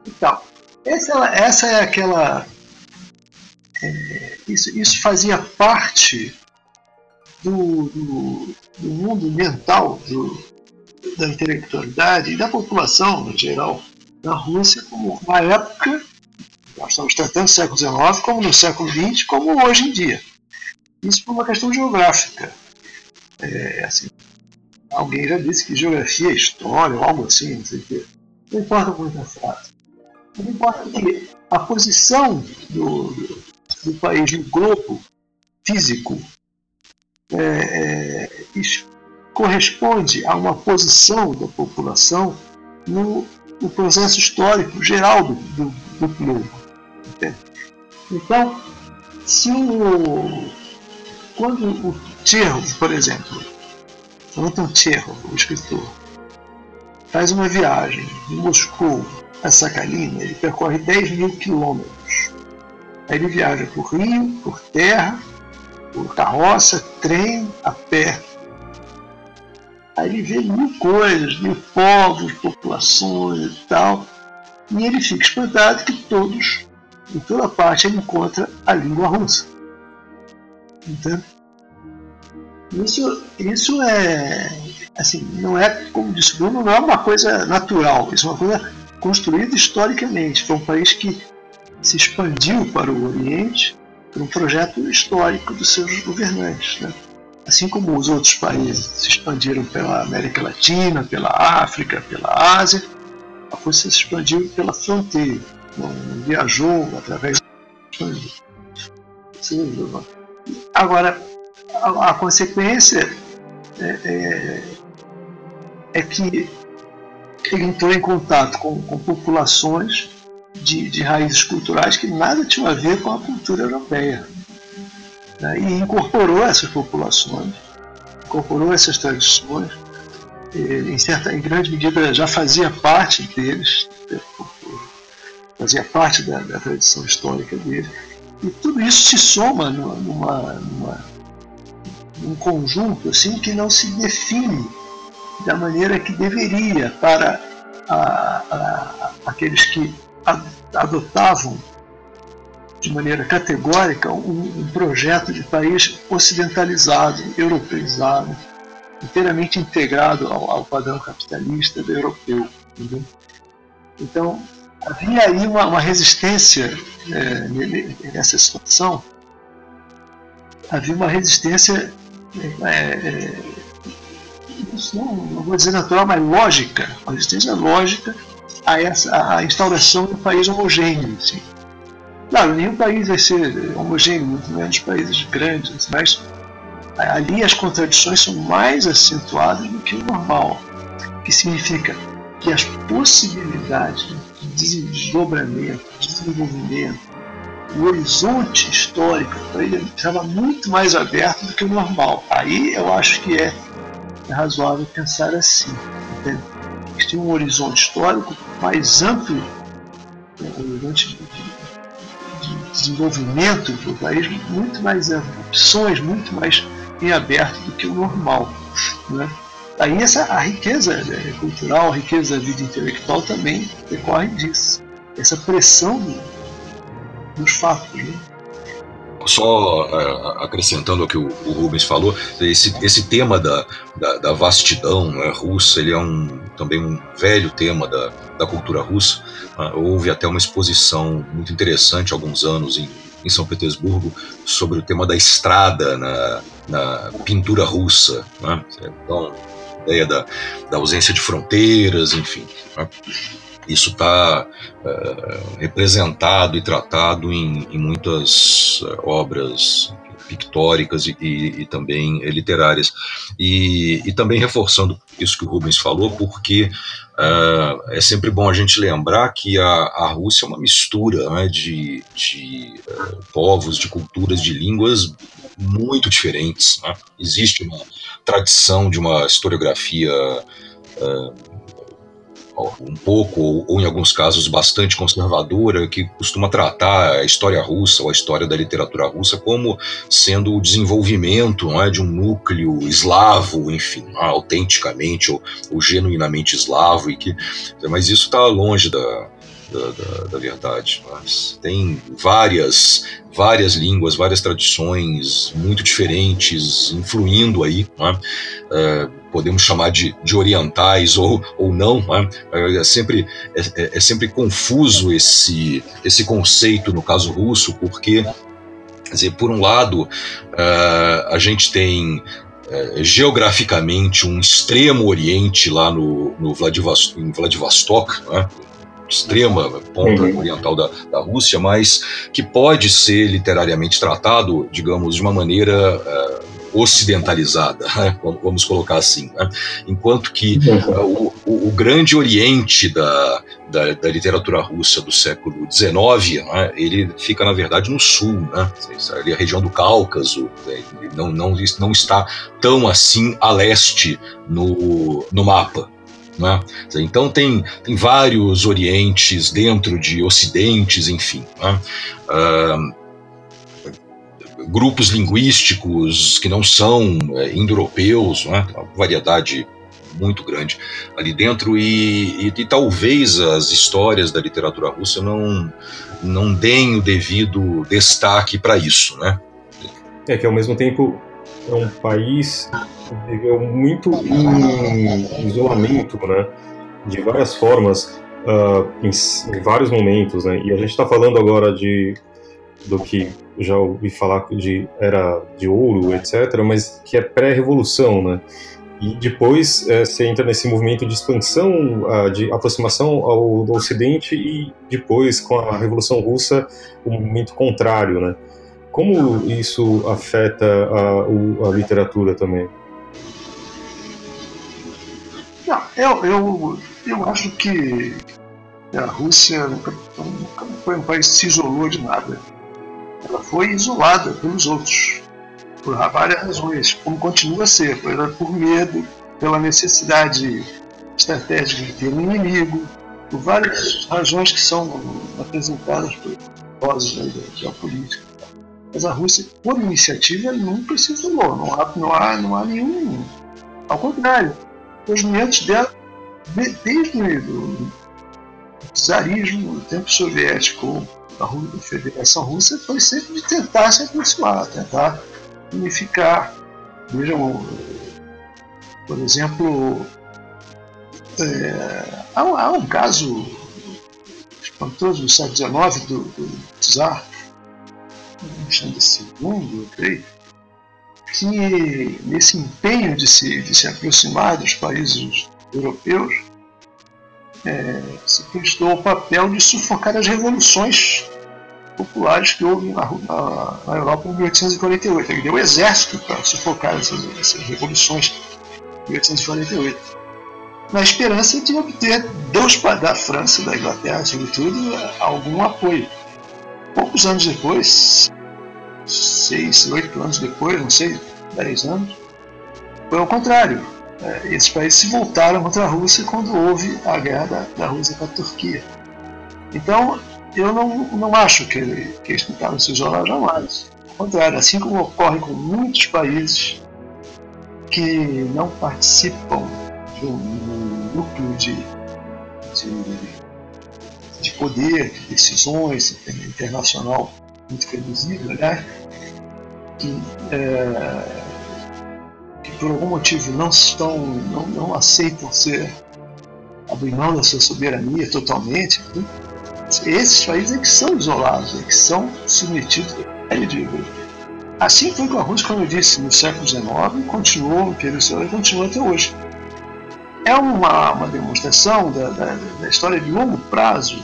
então, Essa, essa é aquela. É, isso, isso fazia parte do, do, do mundo mental do, da intelectualidade e da população, no geral, na Rússia, como uma época, nós estamos tratando no século XIX, como no século XX, como hoje em dia. Isso por uma questão geográfica. É, assim, alguém já disse que geografia é história, ou algo assim, não sei o quê. Não importa muito a frase. Não importa que a posição do, do, do país no globo físico é, é, corresponde a uma posição da população no, no processo histórico geral do, do, do globo. Então, se o, quando o Tcherro, por exemplo, Anton Tcherro, o escritor, faz uma viagem de Moscou a Sakhalin, ele percorre 10 mil quilômetros. Aí ele viaja por rio, por terra, por carroça, trem, a pé. Aí ele vê mil coisas, mil povos, populações e tal. E ele fica espantado que todos, em toda parte, ele encontra a língua russa. Entende? Isso, isso é, assim, não é, como disse Bruno, não é uma coisa natural, isso é uma coisa construída historicamente. Foi um país que se expandiu para o Oriente por um projeto histórico dos seus governantes. Né? Assim como os outros países se expandiram pela América Latina, pela África, pela Ásia, a Rússia se expandiu pela fronteira, viajou através do Agora, a, a consequência é, é, é, que ele entrou em contato com, com populações de, de raízes culturais que nada tinham a ver com a cultura europeia. Né? E incorporou essas populações, incorporou essas tradições, em, certa, em grande medida já fazia parte deles, fazia parte da, da tradição histórica deles. E tudo isso se soma numa, numa, num conjunto assim que não se define da maneira que deveria para a, a, aqueles que adotavam de maneira categórica um, um, projeto de país ocidentalizado, europeizado, inteiramente integrado ao, ao padrão capitalista europeu. Entendeu? Então, havia aí uma, uma resistência é, nessa situação, havia uma resistência, é, é, não, não vou dizer natural, mas lógica, uma resistência lógica a, essa, instauração de um país homogêneo. Assim. Claro, nenhum país vai ser homogêneo, muito menos países grandes, mas ali as contradições são mais acentuadas do que o normal, que significa que as possibilidades de desdobramento, de desenvolvimento, o horizonte histórico para ele estava muito mais aberto do que o normal. Aí eu acho que é, é razoável pensar assim. Entende? Tinha um horizonte histórico mais amplo, um horizonte de, de, de desenvolvimento do país muito mais amplo, opções muito mais em aberto do que o normal. Né? Aí essa, a riqueza né, cultural, a riqueza da vida intelectual também decorre disso. Essa pressão do, dos fatos. Né? Só uh, acrescentando o que o, o, Rubens falou, esse, esse tema da, da, da vastidão né, russa, ele é um, também um velho tema da, da cultura russa. Uh, houve até uma exposição muito interessante há alguns anos em, em São Petersburgo sobre o tema da estrada na, na pintura russa. Né? Então, ideia da, da ausência de fronteiras, enfim. Né? isso está é, representado e tratado em, em muitas é, obras pictóricas e, e, e também literárias. E, e, também reforçando isso que o Rubens falou, porque uh, é sempre bom a gente lembrar que a, a Rússia é uma mistura né, de, de povos, de culturas, de línguas muito diferentes. Né? Existe uma tradição de uma historiografia. Uh, um pouco, ou, ou, em alguns casos bastante conservadora, que costuma tratar a história russa ou a história da literatura russa como sendo o desenvolvimento é, de um núcleo eslavo, enfim, autenticamente ou, ou, genuinamente eslavo, e que, mas isso está longe da, da, da, da verdade. Mas tem várias, várias línguas, várias tradições muito diferentes influindo aí. Né? Uh, podemos chamar de, de orientais ou, ou não. É, sempre, é, é, é sempre confuso esse, esse conceito no caso russo, porque, quer dizer, por um lado, uh, a gente tem geograficamente um extremo oriente lá no, no Vladivostok, em Vladivostok, né? Extrema ponta uhum. oriental da, da Rússia, mas que pode ser literariamente tratado, digamos, de uma maneira uh, ocidentalizada, né? vamos colocar assim. Né? Enquanto que uh, o, o, grande oriente da, da, da, literatura russa do século XIX, né? ele fica, na verdade, no sul, né? ali a região do Cáucaso, né? não, não, não está tão assim a leste no, no mapa. Né? Então tem, tem vários orientes dentro de ocidentes, enfim. Né? Uh, grupos linguísticos que não são é, indo-europeus, né? uma variedade muito grande ali dentro e, e, e, talvez as histórias da literatura russa não, não deem o devido destaque para isso, né? É que ao mesmo tempo é um país que viveu muito em isolamento, né? De várias formas, uh, em, em, vários momentos, né? E a gente está falando agora de do que já ouvi falar de era de ouro, etc., mas que é pré-revolução, né? E depois é, você entra nesse movimento de expansão, uh, de aproximação ao, ao Ocidente e depois com a Revolução Russa o um movimento contrário, né? Como isso afeta a, a literatura também? Não, eu, eu, eu acho que a Rússia nunca, nunca foi um país que se isolou de nada. Ela foi isolada pelos outros, por várias razões, como continua a ser, por medo, pela necessidade estratégica de ter um inimigo, por várias razões que são apresentadas por vozes da geopolítica. Mas a Rússia, por iniciativa, nunca se isolou. Não há, não há, não há nenhum. Ao contrário, os movimentos dela, desde o czarismo, o tempo soviético, a Federação Russa, foi sempre de tentar se aproximar, tentar unificar. Vejam, por exemplo, é, há, há, um caso espantoso no século XIX do, do Alexandre II, eu creio, que nesse empenho de se, de se aproximar dos países europeus, é, se prestou o papel de sufocar as revoluções populares que houve na, na, na Europa em 1848. Ele deu o exército para sufocar essas, essas revoluções em 1848, na esperança de obter dos, da França, da Inglaterra, sobretudo, algum apoio. Poucos anos depois, seis, oito anos depois, não sei, dez anos, foi ao contrário. É, esses países se voltaram contra a Rússia quando houve a guerra da, da Rússia com a Turquia. Então, eu não, não acho que, que eles tentaram se isolar jamais. Ao contrário, assim como ocorre com muitos países que não participam de um núcleo de, de, de poder, de decisões internacional muito reduzido, né? que, é, que por algum motivo não estão, não, não aceitam ser abrir mão da sua soberania totalmente, né? esses países é que são isolados, é que são submetidos a digo, Assim foi com a Rússia, como eu disse, no século XIX, continuou, o Soviético continua até hoje. é uma, uma demonstração da, da, da história de longo prazo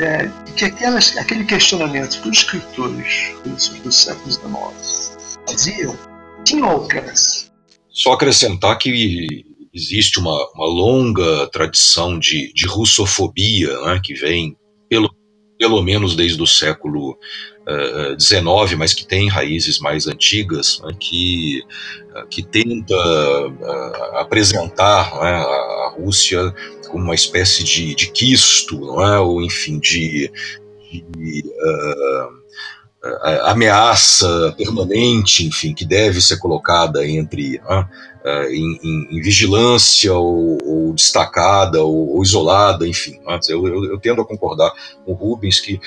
é, que aquelas, aquele questionamento que os escritores do século XIX faziam tinha alcance. Só acrescentar que existe uma, uma longa tradição de, de russofobia né, que vem pelo, pelo menos desde o século XIX, uh, eh, mas que tem raízes mais antigas, né, que, que tenta uh, apresentar né, a Rússia como uma espécie de, de quisto, não é? ou enfim, de, de ameaça permanente, enfim, que deve ser colocada entre uh, em, em, em, vigilância ou, ou destacada ou, ou, isolada, enfim. Uh, eu, eu, eu, tendo a concordar com o Rubens que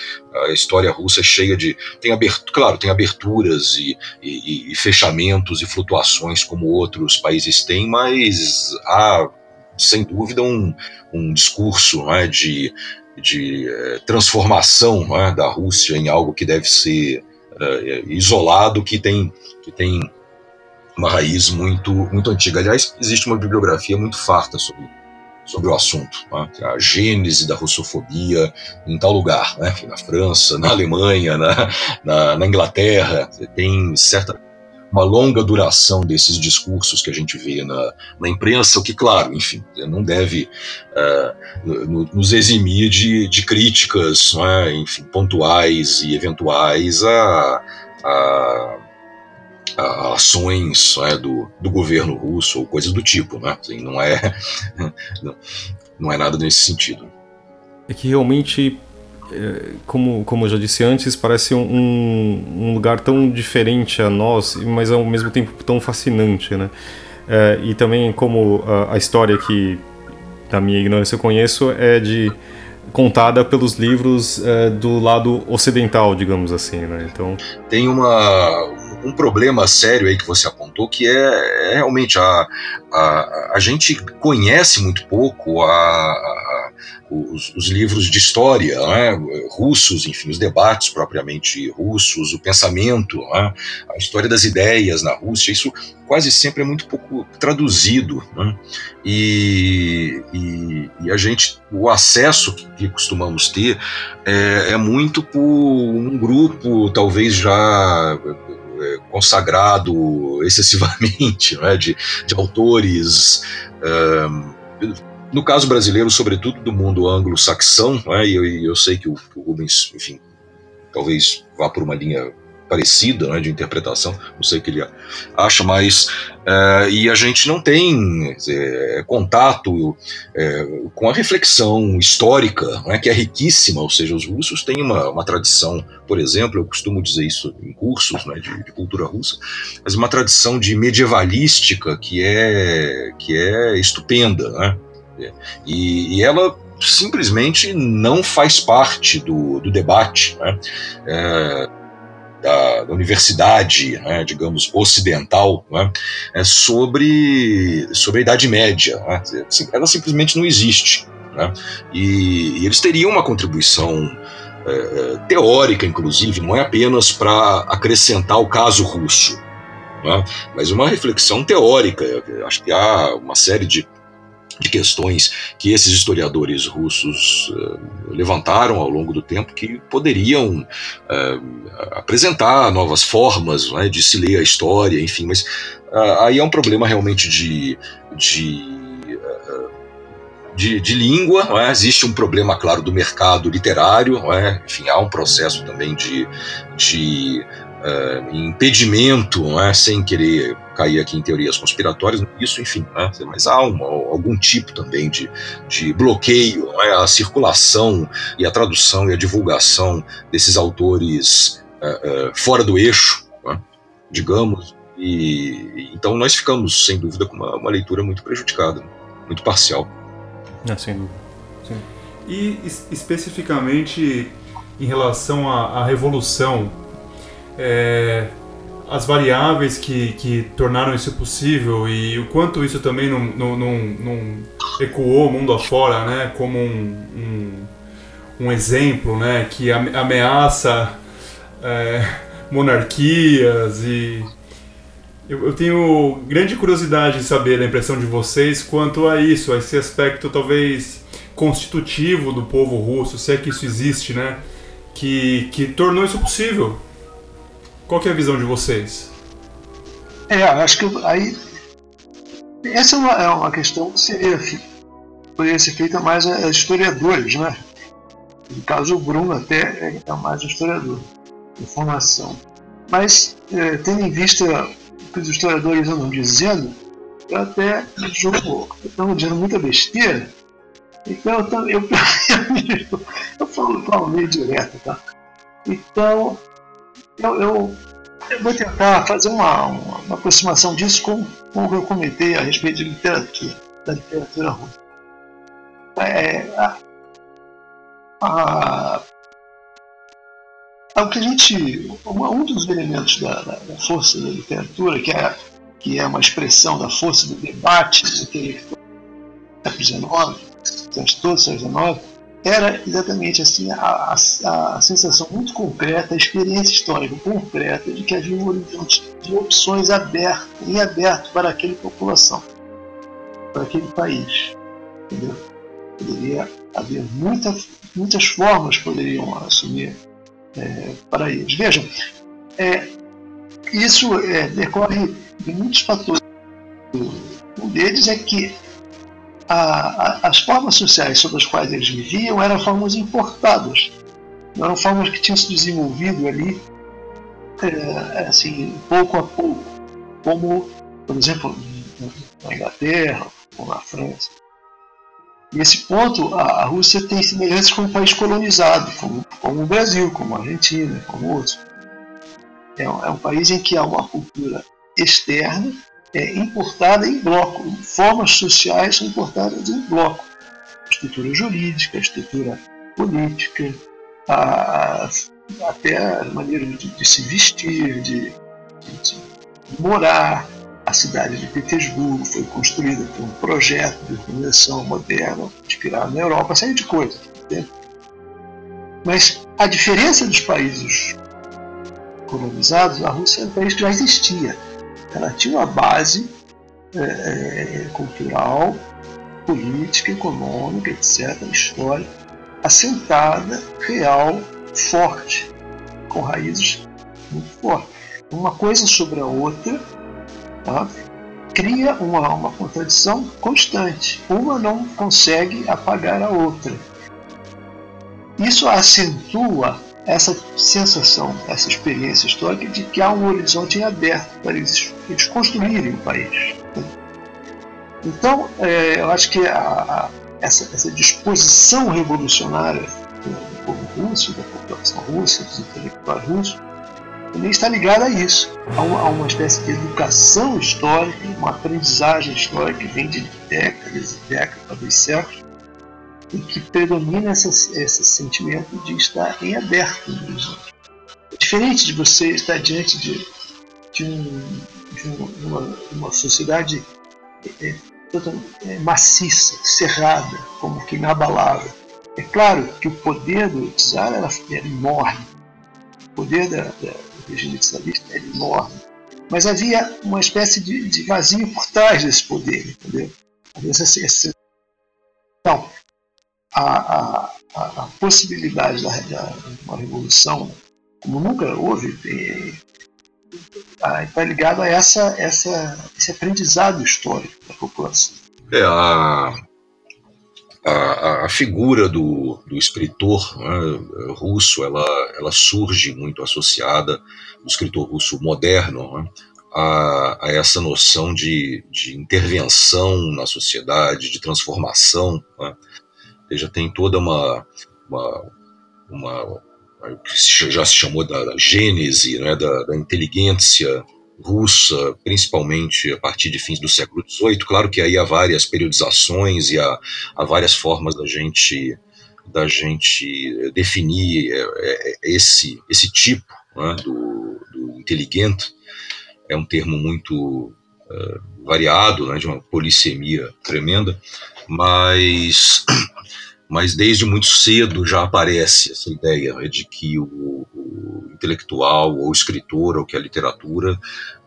a história russa é cheia de tem abertura, claro, tem aberturas e, e, e fechamentos e flutuações como outros países têm, mas há sem dúvida um, um discurso é, de de eh, transformação né, da Rússia em algo que deve ser eh, isolado, que tem, que tem uma raiz muito, muito antiga. Aliás, existe uma bibliografia muito farta sobre, sobre o assunto. Né, é a gênese da russofobia em tal lugar, né, na França, na Alemanha, na, na, na Inglaterra. Tem certa uma longa duração desses discursos que a gente vê na, na imprensa, o que, claro, enfim, não deve uh, nos eximir de, de críticas, é? enfim, pontuais e eventuais a, a, a ações é? do, do governo russo ou coisas do tipo, né? Assim, não é não é nada nesse sentido. É que realmente como, como eu já disse antes, parece um, um, lugar tão diferente a nós, mas ao mesmo tempo tão fascinante, né? É, e também como a, a, história que, da minha ignorância, eu conheço é de contada pelos livros é, do lado ocidental, digamos assim, né? Então tem uma um problema sério aí que você apontou que é, é realmente a, a, a gente conhece muito pouco a, a os, os, livros de história né, russos, enfim, os debates propriamente russos, o pensamento, né, a história das ideias na Rússia, isso quase sempre é muito pouco traduzido. Né, e, e, e, a gente, o acesso que, costumamos ter é, é, muito por um grupo, talvez já é, consagrado excessivamente, de, de autores. No caso brasileiro, sobretudo do mundo anglo-saxão, né, e eu, eu, sei que o, o Rubens, enfim, talvez vá por uma linha parecida né, de interpretação, não sei o que ele acha, mas é, e a gente não tem é, contato é, com a reflexão histórica, né, que é riquíssima, ou seja, os russos têm uma, uma tradição, por exemplo, eu costumo dizer isso em cursos né, de, de, cultura russa, mas uma tradição de medievalística que é, que é estupenda, né? E, e ela simplesmente não faz parte do, do debate né, é, da, da, universidade, né, digamos, ocidental, né, é sobre, sobre a Idade Média. Né, ela simplesmente não existe. Né, e, e, eles teriam uma contribuição é, é teórica, inclusive, não é apenas para acrescentar o caso russo, né, mas uma reflexão teórica. Acho que há uma série de de questões que esses historiadores russos uh, levantaram ao longo do tempo que poderiam uh, apresentar novas formas né, de se ler a história, enfim, mas uh, aí é um problema realmente de, de de, de, língua, é? existe um problema, claro, do mercado literário, é? enfim, há um processo também de, de uh, impedimento, é? sem querer cair aqui em teorias conspiratórias, isso, enfim, né? mas há uma, algum tipo também de, de bloqueio é? à circulação e à tradução e à divulgação desses autores uh, uh, fora do eixo, né? digamos, e então nós ficamos, sem dúvida, com uma, uma leitura muito prejudicada, muito parcial. É, sem dúvida. Sim. E especificamente em relação à, à revolução, é, as variáveis que, que tornaram isso possível e o quanto isso também não, não, não, não ecoou mundo afora, né, como um, um, um exemplo, né, que ameaça é, monarquias e Eu, eu, tenho grande curiosidade de saber a impressão de vocês quanto a isso, a esse aspecto talvez constitutivo do povo russo, se é que isso existe, né? Que, que tornou isso possível. Qual é a visão de vocês? É, acho que aí. Essa é uma, é uma questão que seria, poderia ser feita mais a, historiadores, né? No caso, o Bruno até é mais um historiador de formação. Mas, é, tendo em vista o que os historiadores andam dizendo, eu até julgo, estão dizendo muita besteira, então eu, eu, eu, eu falo, falo meio direto, tá? Então, eu, eu, eu vou tentar fazer uma, uma, uma, aproximação disso com, com o que eu comentei a respeito de literatura, da literatura russa. É, a, a, o que a gente. Um dos elementos da, da, da, força da literatura, que é, que é uma expressão da força do debate intelectual século XIX, todo o século XIX, era exatamente assim a, a, a, sensação muito concreta, a experiência histórica concreta de que havia um horizonte de opções aberto, em aberto para aquela população, para aquele país. Entendeu? Poderia haver muita, muitas formas poderiam assumir é, para eles. Vejam, é, isso é, decorre de muitos fatores. Um deles é que a, a, as formas sociais sobre as quais eles viviam eram formas importadas, eram formas que tinham se desenvolvido ali é, assim, pouco a pouco, como, por exemplo, na Inglaterra ou na França. Nesse ponto, a, a Rússia tem semelhanças com um país colonizado, como, como o Brasil, como a Argentina, como outros. É é um país em que há uma cultura externa é importada em bloco. Formas sociais são importadas em bloco. A estrutura jurídica, a estrutura política, a, até a maneira de, de se vestir, de, de, de, morar. A cidade de Petersburgo foi construída por um projeto de organização moderna, inspirado na Europa, série de coisas. Entende? Mas a diferença dos países colonizados, a Rússia é um país que já existia ela tinha uma base é, cultural, política, econômica, etc., histórica, assentada, real, forte, com raízes muito fortes. Uma coisa sobre a outra tá? cria uma, uma contradição constante. Uma não consegue apagar a outra. Isso acentua essa sensação, essa experiência histórica de que há um horizonte em aberto para eles, eles construírem o país. Então, é, eu acho que a, a, essa, essa, disposição revolucionária do povo russo, da população russa, dos intelectuais russos, também está ligada a isso, a uma, a uma, espécie de educação histórica, uma aprendizagem histórica que vem de décadas e décadas, talvez séculos, e que predomina essa, esse sentimento de estar em aberto no horizonte. É diferente de você estar diante de, de, um, de uma, uma, sociedade é, é, maciça, cerrada, como que inabalável. É claro que o poder do czar era, era enorme, o poder da, da, do regime czarista era enorme, mas havia uma espécie de, de vazio por trás desse poder, entendeu? Então, a, a, a possibilidade da, da, uma revolução, como nunca houve, está ligado a essa, essa, esse aprendizado histórico da população. É, a, a, a figura do, do escritor né, russo ela, ela surge muito associada, do escritor russo moderno, né, a, a, essa noção de, de intervenção na sociedade, de transformação. Né, já tem toda uma, uma, uma que já se chamou da, da gênese né, da, da, inteligência russa, principalmente a partir de fins do século XVIII. Claro que aí há várias periodizações e há, há várias formas da gente da gente definir é, é, esse esse tipo né, do, do inteligente é um termo muito variado, né, de uma polissemia tremenda, mas mas desde muito cedo já aparece essa ideia de que o, o intelectual ou escritor ou que a literatura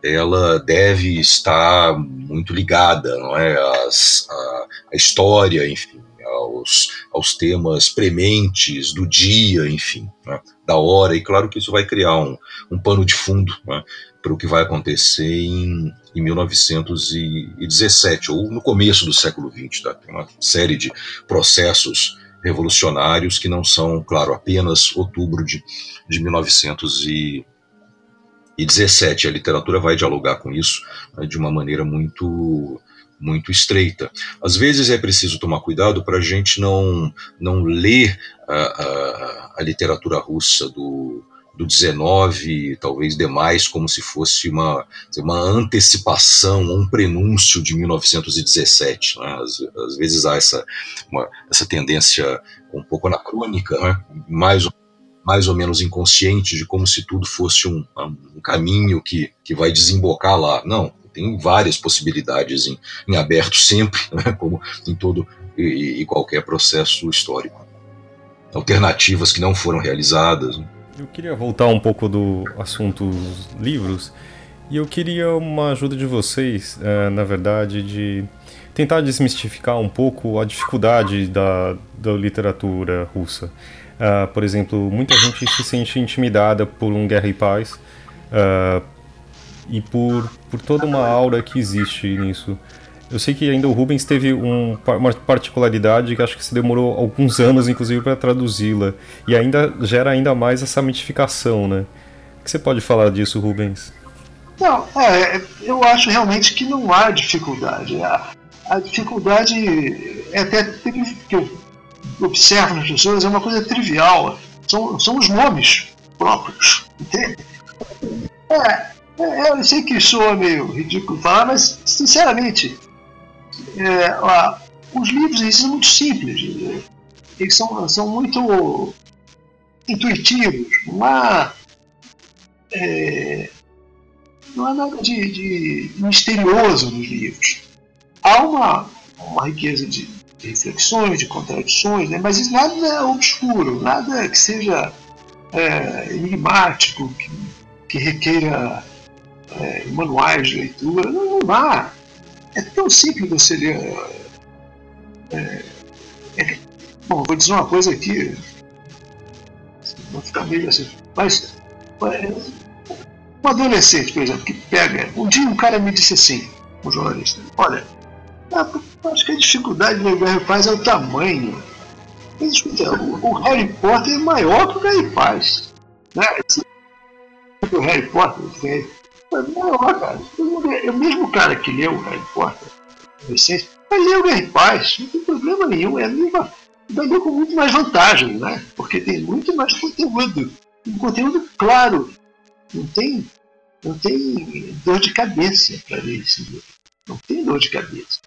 ela deve estar muito ligada, não é, As, a, a história, enfim, aos, aos temas prementes do dia, enfim, né, da hora. E claro que isso vai criar um, um pano de fundo né, para o que vai acontecer em, em 1917 ou no começo do século XX. Tá? Tem uma série de processos revolucionários que não são, claro, apenas outubro de, de 1917. A literatura vai dialogar com isso né, de uma maneira muito muito estreita. Às vezes é preciso tomar cuidado para a gente não, não ler a, a, a literatura russa do, do 19, talvez demais, como se fosse uma, uma antecipação, um prenúncio de 1917. Né? Às, às, vezes há essa, uma, essa tendência um pouco anacrônica, né? mais, mais ou menos inconsciente, de como se tudo fosse um, um caminho que, que vai desembocar lá. Não, tem várias possibilidades em, em aberto sempre, né? como em todo e, e qualquer processo histórico. Alternativas que não foram realizadas. Né? Eu queria voltar um pouco do assunto livros e eu queria uma ajuda de vocês, é, na verdade, de tentar desmistificar um pouco a dificuldade da, da literatura russa. Uh, por exemplo, muita gente se sente intimidada por um Guerra e Paz uh, e por, por toda uma aura que existe nisso. Eu sei que ainda o Rubens teve um, uma particularidade que acho que se demorou alguns anos, inclusive, para traduzi-la. E ainda gera ainda mais essa mitificação, né? O que você pode falar disso, Rubens? Não, é, eu acho realmente que não há dificuldade. A, a dificuldade é até que eu observo nas pessoas é uma coisa trivial. São, são os nomes próprios. Entende? É, é, eu sei que soa meio ridículo falar, mas sinceramente, é, os livros eles são muito simples, eles são, são muito intuitivos, não há, é, não há nada de, de, misterioso nos livros. Há uma, uma riqueza de, reflexões, de contradições, né? mas nada é obscuro, nada que seja é, enigmático, que, que requeira é, manuais de leitura, não, não há. É tão simples você ler. É, é, bom, vou dizer uma coisa aqui, vou ficar meio assim, mas um adolescente, por exemplo, que pega. Um dia um cara me disse assim, um jornalista, olha, acho que a dificuldade de ler Harry Paz é o tamanho. Mas, escuta, o, o, Harry Potter é maior que o Harry Paz. Né? O Harry Potter, não. O mesmo cara que leu Harry Potter, vai ler o Harry Paz, não tem problema nenhum. É a mesma. Vai ler com muito mais vantagem, né? Porque tem muito mais conteúdo. Um conteúdo claro. Não tem, não tem dor de cabeça para ler esse livro. Não tem dor de cabeça.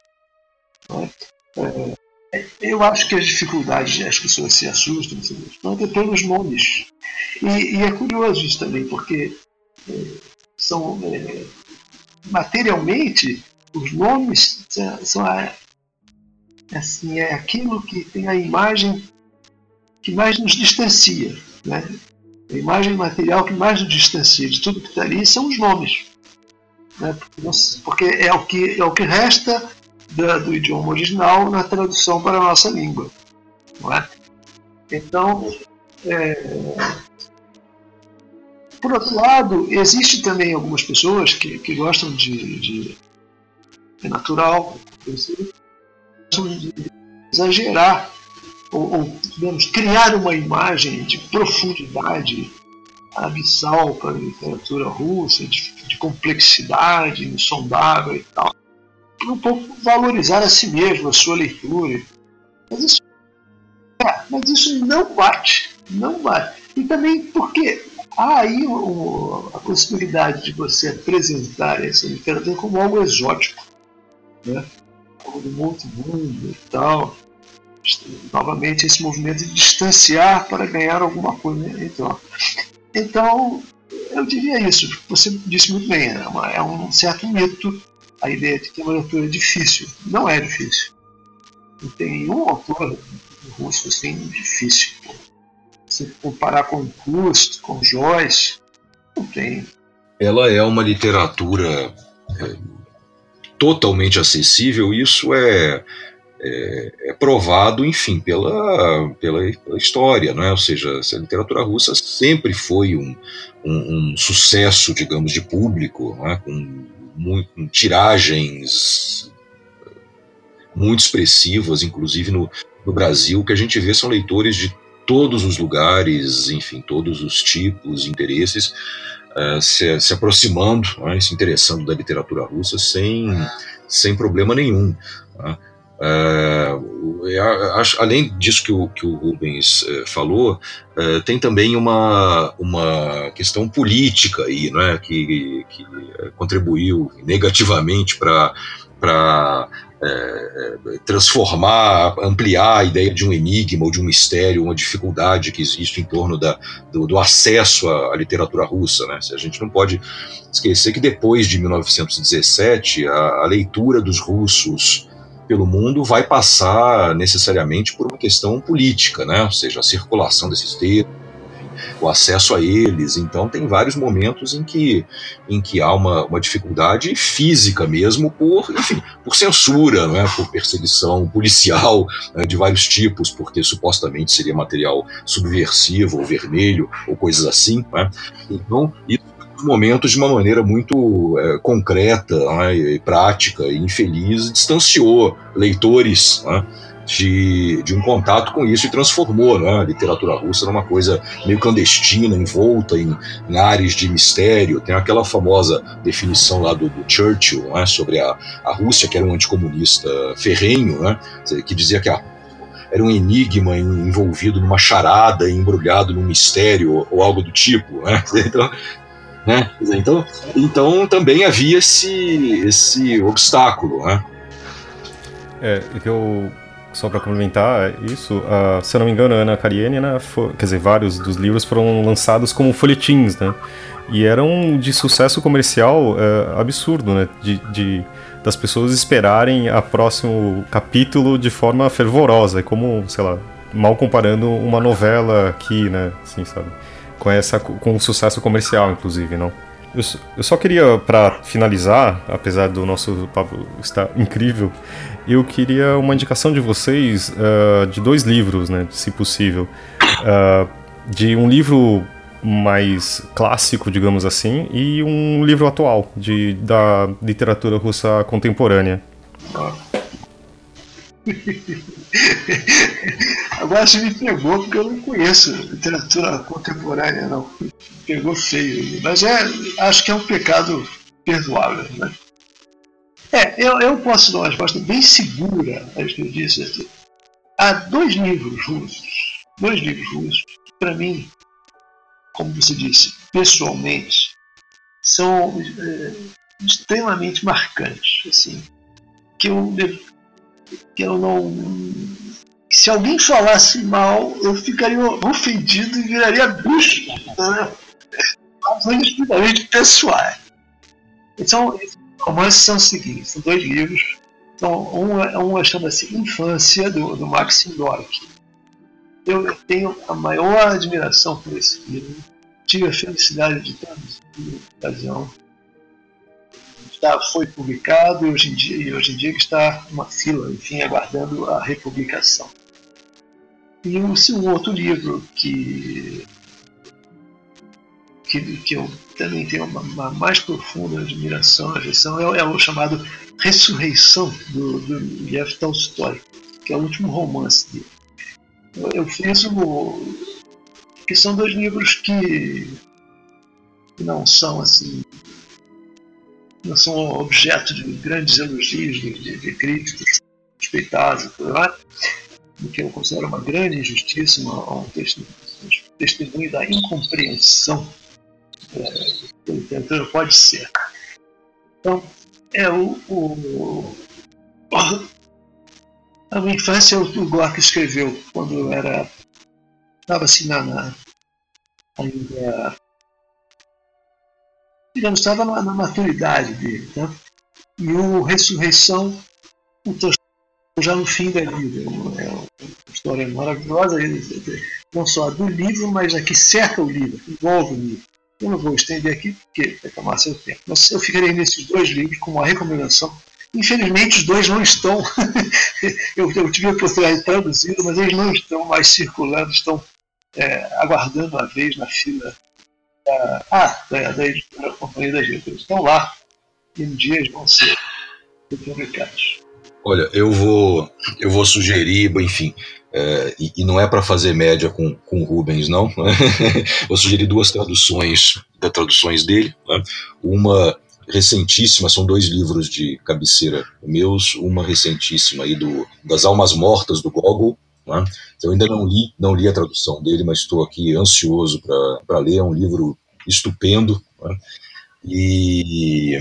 Né? É, eu acho que as dificuldades, as pessoas se assustam, assustam é pelos nomes. E, e, é curioso isso também, porque é, são é, materialmente os nomes são a, assim é aquilo que tem a imagem que mais nos distancia, né? A imagem material que mais nos distancia de tudo que está ali são os nomes, né? porque é o que é o que resta do idioma original na tradução para a nossa língua, não é? Então é, por outro lado, existe também algumas pessoas que, que gostam de, de é natural, gostam de exagerar ou, ou digamos, criar uma imagem de profundidade abissal para a literatura russa, de, de complexidade insondável e tal. E um pouco valorizar a si mesmo, a sua leitura. Mas isso, é, mas isso não bate, não bate. E também porque aí a possibilidade de você apresentar essa literatura como algo exótico, né? algo do outro mundo e tal. Novamente, esse movimento de distanciar para ganhar alguma coisa. Então, então eu diria isso. Você disse muito bem, é, é um certo mito a ideia de que uma leitura é difícil. Não é difícil. Não tem nenhum autor russo assim difícil Se comparar com Proust, com Joyce, não tem. Ela é uma literatura é, totalmente acessível, isso é, é, é, provado, enfim, pela, pela, história, não é? ou seja, a literatura russa sempre foi um, um, um sucesso, digamos, de público, é? com, muito, com tiragens muito expressivas, inclusive no, no Brasil, o que a gente vê são leitores de todos os lugares, enfim, todos os tipos, interesses, uh, se, se, aproximando, né, se interessando da literatura russa sem, sem problema nenhum. Né? Uh, acho, além disso que o, que o Rubens uh, falou, uh, tem também uma, uma questão política aí, é que, que contribuiu negativamente para é, é, transformar, ampliar a ideia de um enigma ou de um mistério, uma dificuldade que existe em torno da, do, do acesso à, à, literatura russa. Né? A gente não pode esquecer que depois de 1917, a, a leitura dos russos pelo mundo vai passar necessariamente por uma questão política, né? ou seja, a circulação desses textos o acesso a eles. Então tem vários momentos em que, em que há uma, uma dificuldade física mesmo por, enfim, por censura, né, por perseguição policial né, de vários tipos, porque supostamente seria material subversivo ou vermelho ou coisas assim. Né? Então, isso momentos de uma maneira muito é, concreta né, e prática e infeliz distanciou leitores né, de, de um contato com isso e transformou né, a literatura russa numa coisa meio clandestina, envolta em, em áreas de mistério. Tem aquela famosa definição lá do, do Churchill né, sobre a, a Rússia, que era um anticomunista ferrenho, né, que dizia que a era um enigma envolvido numa charada, embrulhado num mistério ou algo do tipo. Né? Então, né? então, então também havia esse, esse obstáculo. Né? É, que eu só para complementar isso, se eu não me engano, a Ana Karenina, for, quer dizer, vários dos livros foram lançados como folhetins, né? E eram de sucesso comercial uh, absurdo, né? De, de, das pessoas esperarem a próximo capítulo de forma fervorosa, como, sei lá, mal comparando uma novela aqui, né? Assim, sabe? Com, essa, com o sucesso comercial, inclusive, não? Eu, eu só queria, para finalizar, apesar do nosso papo estar incrível, eu queria uma indicação de vocês uh, de dois livros, né, se possível. Uh, de um livro mais clássico, digamos assim, e um livro atual de, da literatura russa contemporânea. Agora você me pegou porque eu não conheço literatura contemporânea, não. Pegou feio. Mas é, acho que é um pecado perdoável, né? É, eu, eu posso dar uma resposta bem segura a isso que eu disse. Há dois livros russos, dois livros russos, para mim, como você disse, pessoalmente, são é, extremamente marcantes, assim, que eu, que eu não se alguém falasse mal, eu ficaria ofendido e viraria bicho. Né? Razões pessoais. Então, esses romances são os seguintes: são dois livros. Então, um, é, um é chama-se Infância, do, do Maxim Gorky. Eu, tenho a maior admiração por esse livro. Tive a felicidade de traduzir na ocasião. Está, foi publicado e hoje em dia, e hoje em dia está uma fila, enfim, aguardando a republicação. E um, um outro livro que, que, que eu também tenho uma, uma mais profunda admiração, afeição, é, é, o chamado Ressurreição, do, do Lev Tolstói, que é o último romance dele. Eu, eu fiz o. que são dois livros que, não são assim são objeto de grandes elogios de, de, de críticos respeitados, o que eu considero uma grande injustiça, uma, um testemunho da incompreensão é, que o literatura pode ser. Então, é o, o, a minha infância o Gorky escreveu quando eu era estava assim na, na ainda digamos estava na, na maturidade dele, né? E o Ressurreição o já no fim da vida. É uma história maravilhosa, não só do livro, mas a que cerca o livro, envolve o livro. Eu não vou estender aqui porque vai tomar seu tempo, mas eu ficarei nesses dois livros com uma recomendação. Infelizmente, os dois não estão. eu, eu tive a oportunidade de traduzir, mas eles não estão mais circulando, estão é, aguardando a vez na fila da, ah, da, da editora Companhia das Letras. Estão lá e um dia vão ser publicados. Olha, eu vou, eu vou sugerir, enfim, é, e, e, não é para fazer média com, com Rubens, não. vou sugerir duas traduções, da traduções dele. Né? Uma recentíssima, são dois livros de cabeceira meus, uma recentíssima aí do, das Almas Mortas do Gogol. Né? Eu ainda não li, não li a tradução dele, mas estou aqui ansioso para ler. É um livro estupendo. Né? E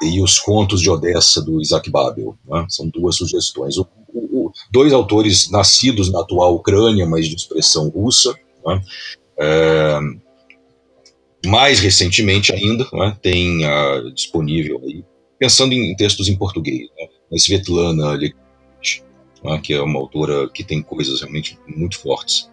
e Os Contos de Odessa, do Isaac Babel. Né? São duas sugestões. O, o, dois autores nascidos na atual Ucrânia, mas de expressão russa. Né? É, mais recentemente ainda, né, tem uh, disponível, aí, pensando em, textos em português, né, Svetlana Lekich, né, que é uma autora que tem coisas realmente muito fortes.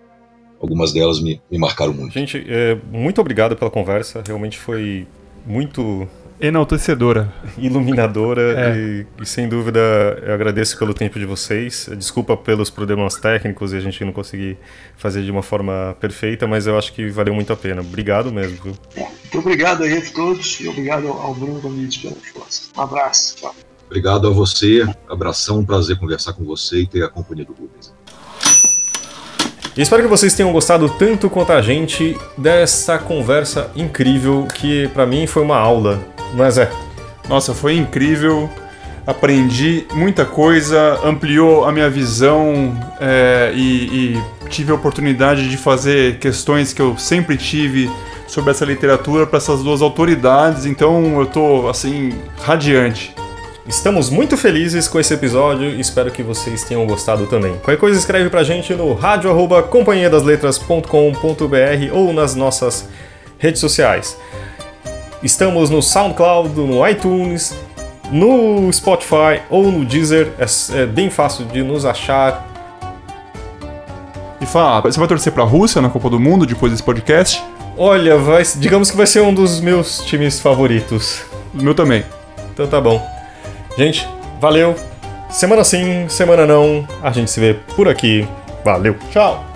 Algumas delas me, me marcaram muito. Gente, é, muito obrigado pela conversa. Realmente foi muito enaltecedora. Iluminadora é. e, e, sem dúvida eu agradeço pelo tempo de vocês. Desculpa pelos problemas técnicos e a gente não conseguir fazer de uma forma perfeita, mas eu acho que valeu muito a pena. Obrigado mesmo. Viu? Muito obrigado aí a todos e obrigado ao Bruno Domingos pela força. Um abraço. Tchau. Obrigado a você. Abração, um prazer conversar com você e ter a companhia do Rubens. E espero que vocês tenham gostado tanto quanto a gente dessa conversa incrível que para mim foi uma aula mas é. Nossa, foi incrível. Aprendi muita coisa, ampliou a minha visão é, e, e tive a oportunidade de fazer questões que eu sempre tive sobre essa literatura para essas duas autoridades. Então eu tô assim radiante. Estamos muito felizes com esse episódio e espero que vocês tenham gostado também. Qualquer coisa escreve pra gente no rádio@companhiadasletras.com.br ou nas nossas redes sociais. Estamos no SoundCloud, no iTunes, no Spotify ou no Deezer. É, é bem fácil de nos achar. E fala, você vai torcer para a Rússia na Copa do Mundo depois desse podcast? Olha, vai, digamos que vai ser um dos meus times favoritos. O meu também. Então tá bom. Gente, valeu. Semana sim, semana não. A gente se vê por aqui. Valeu. Tchau.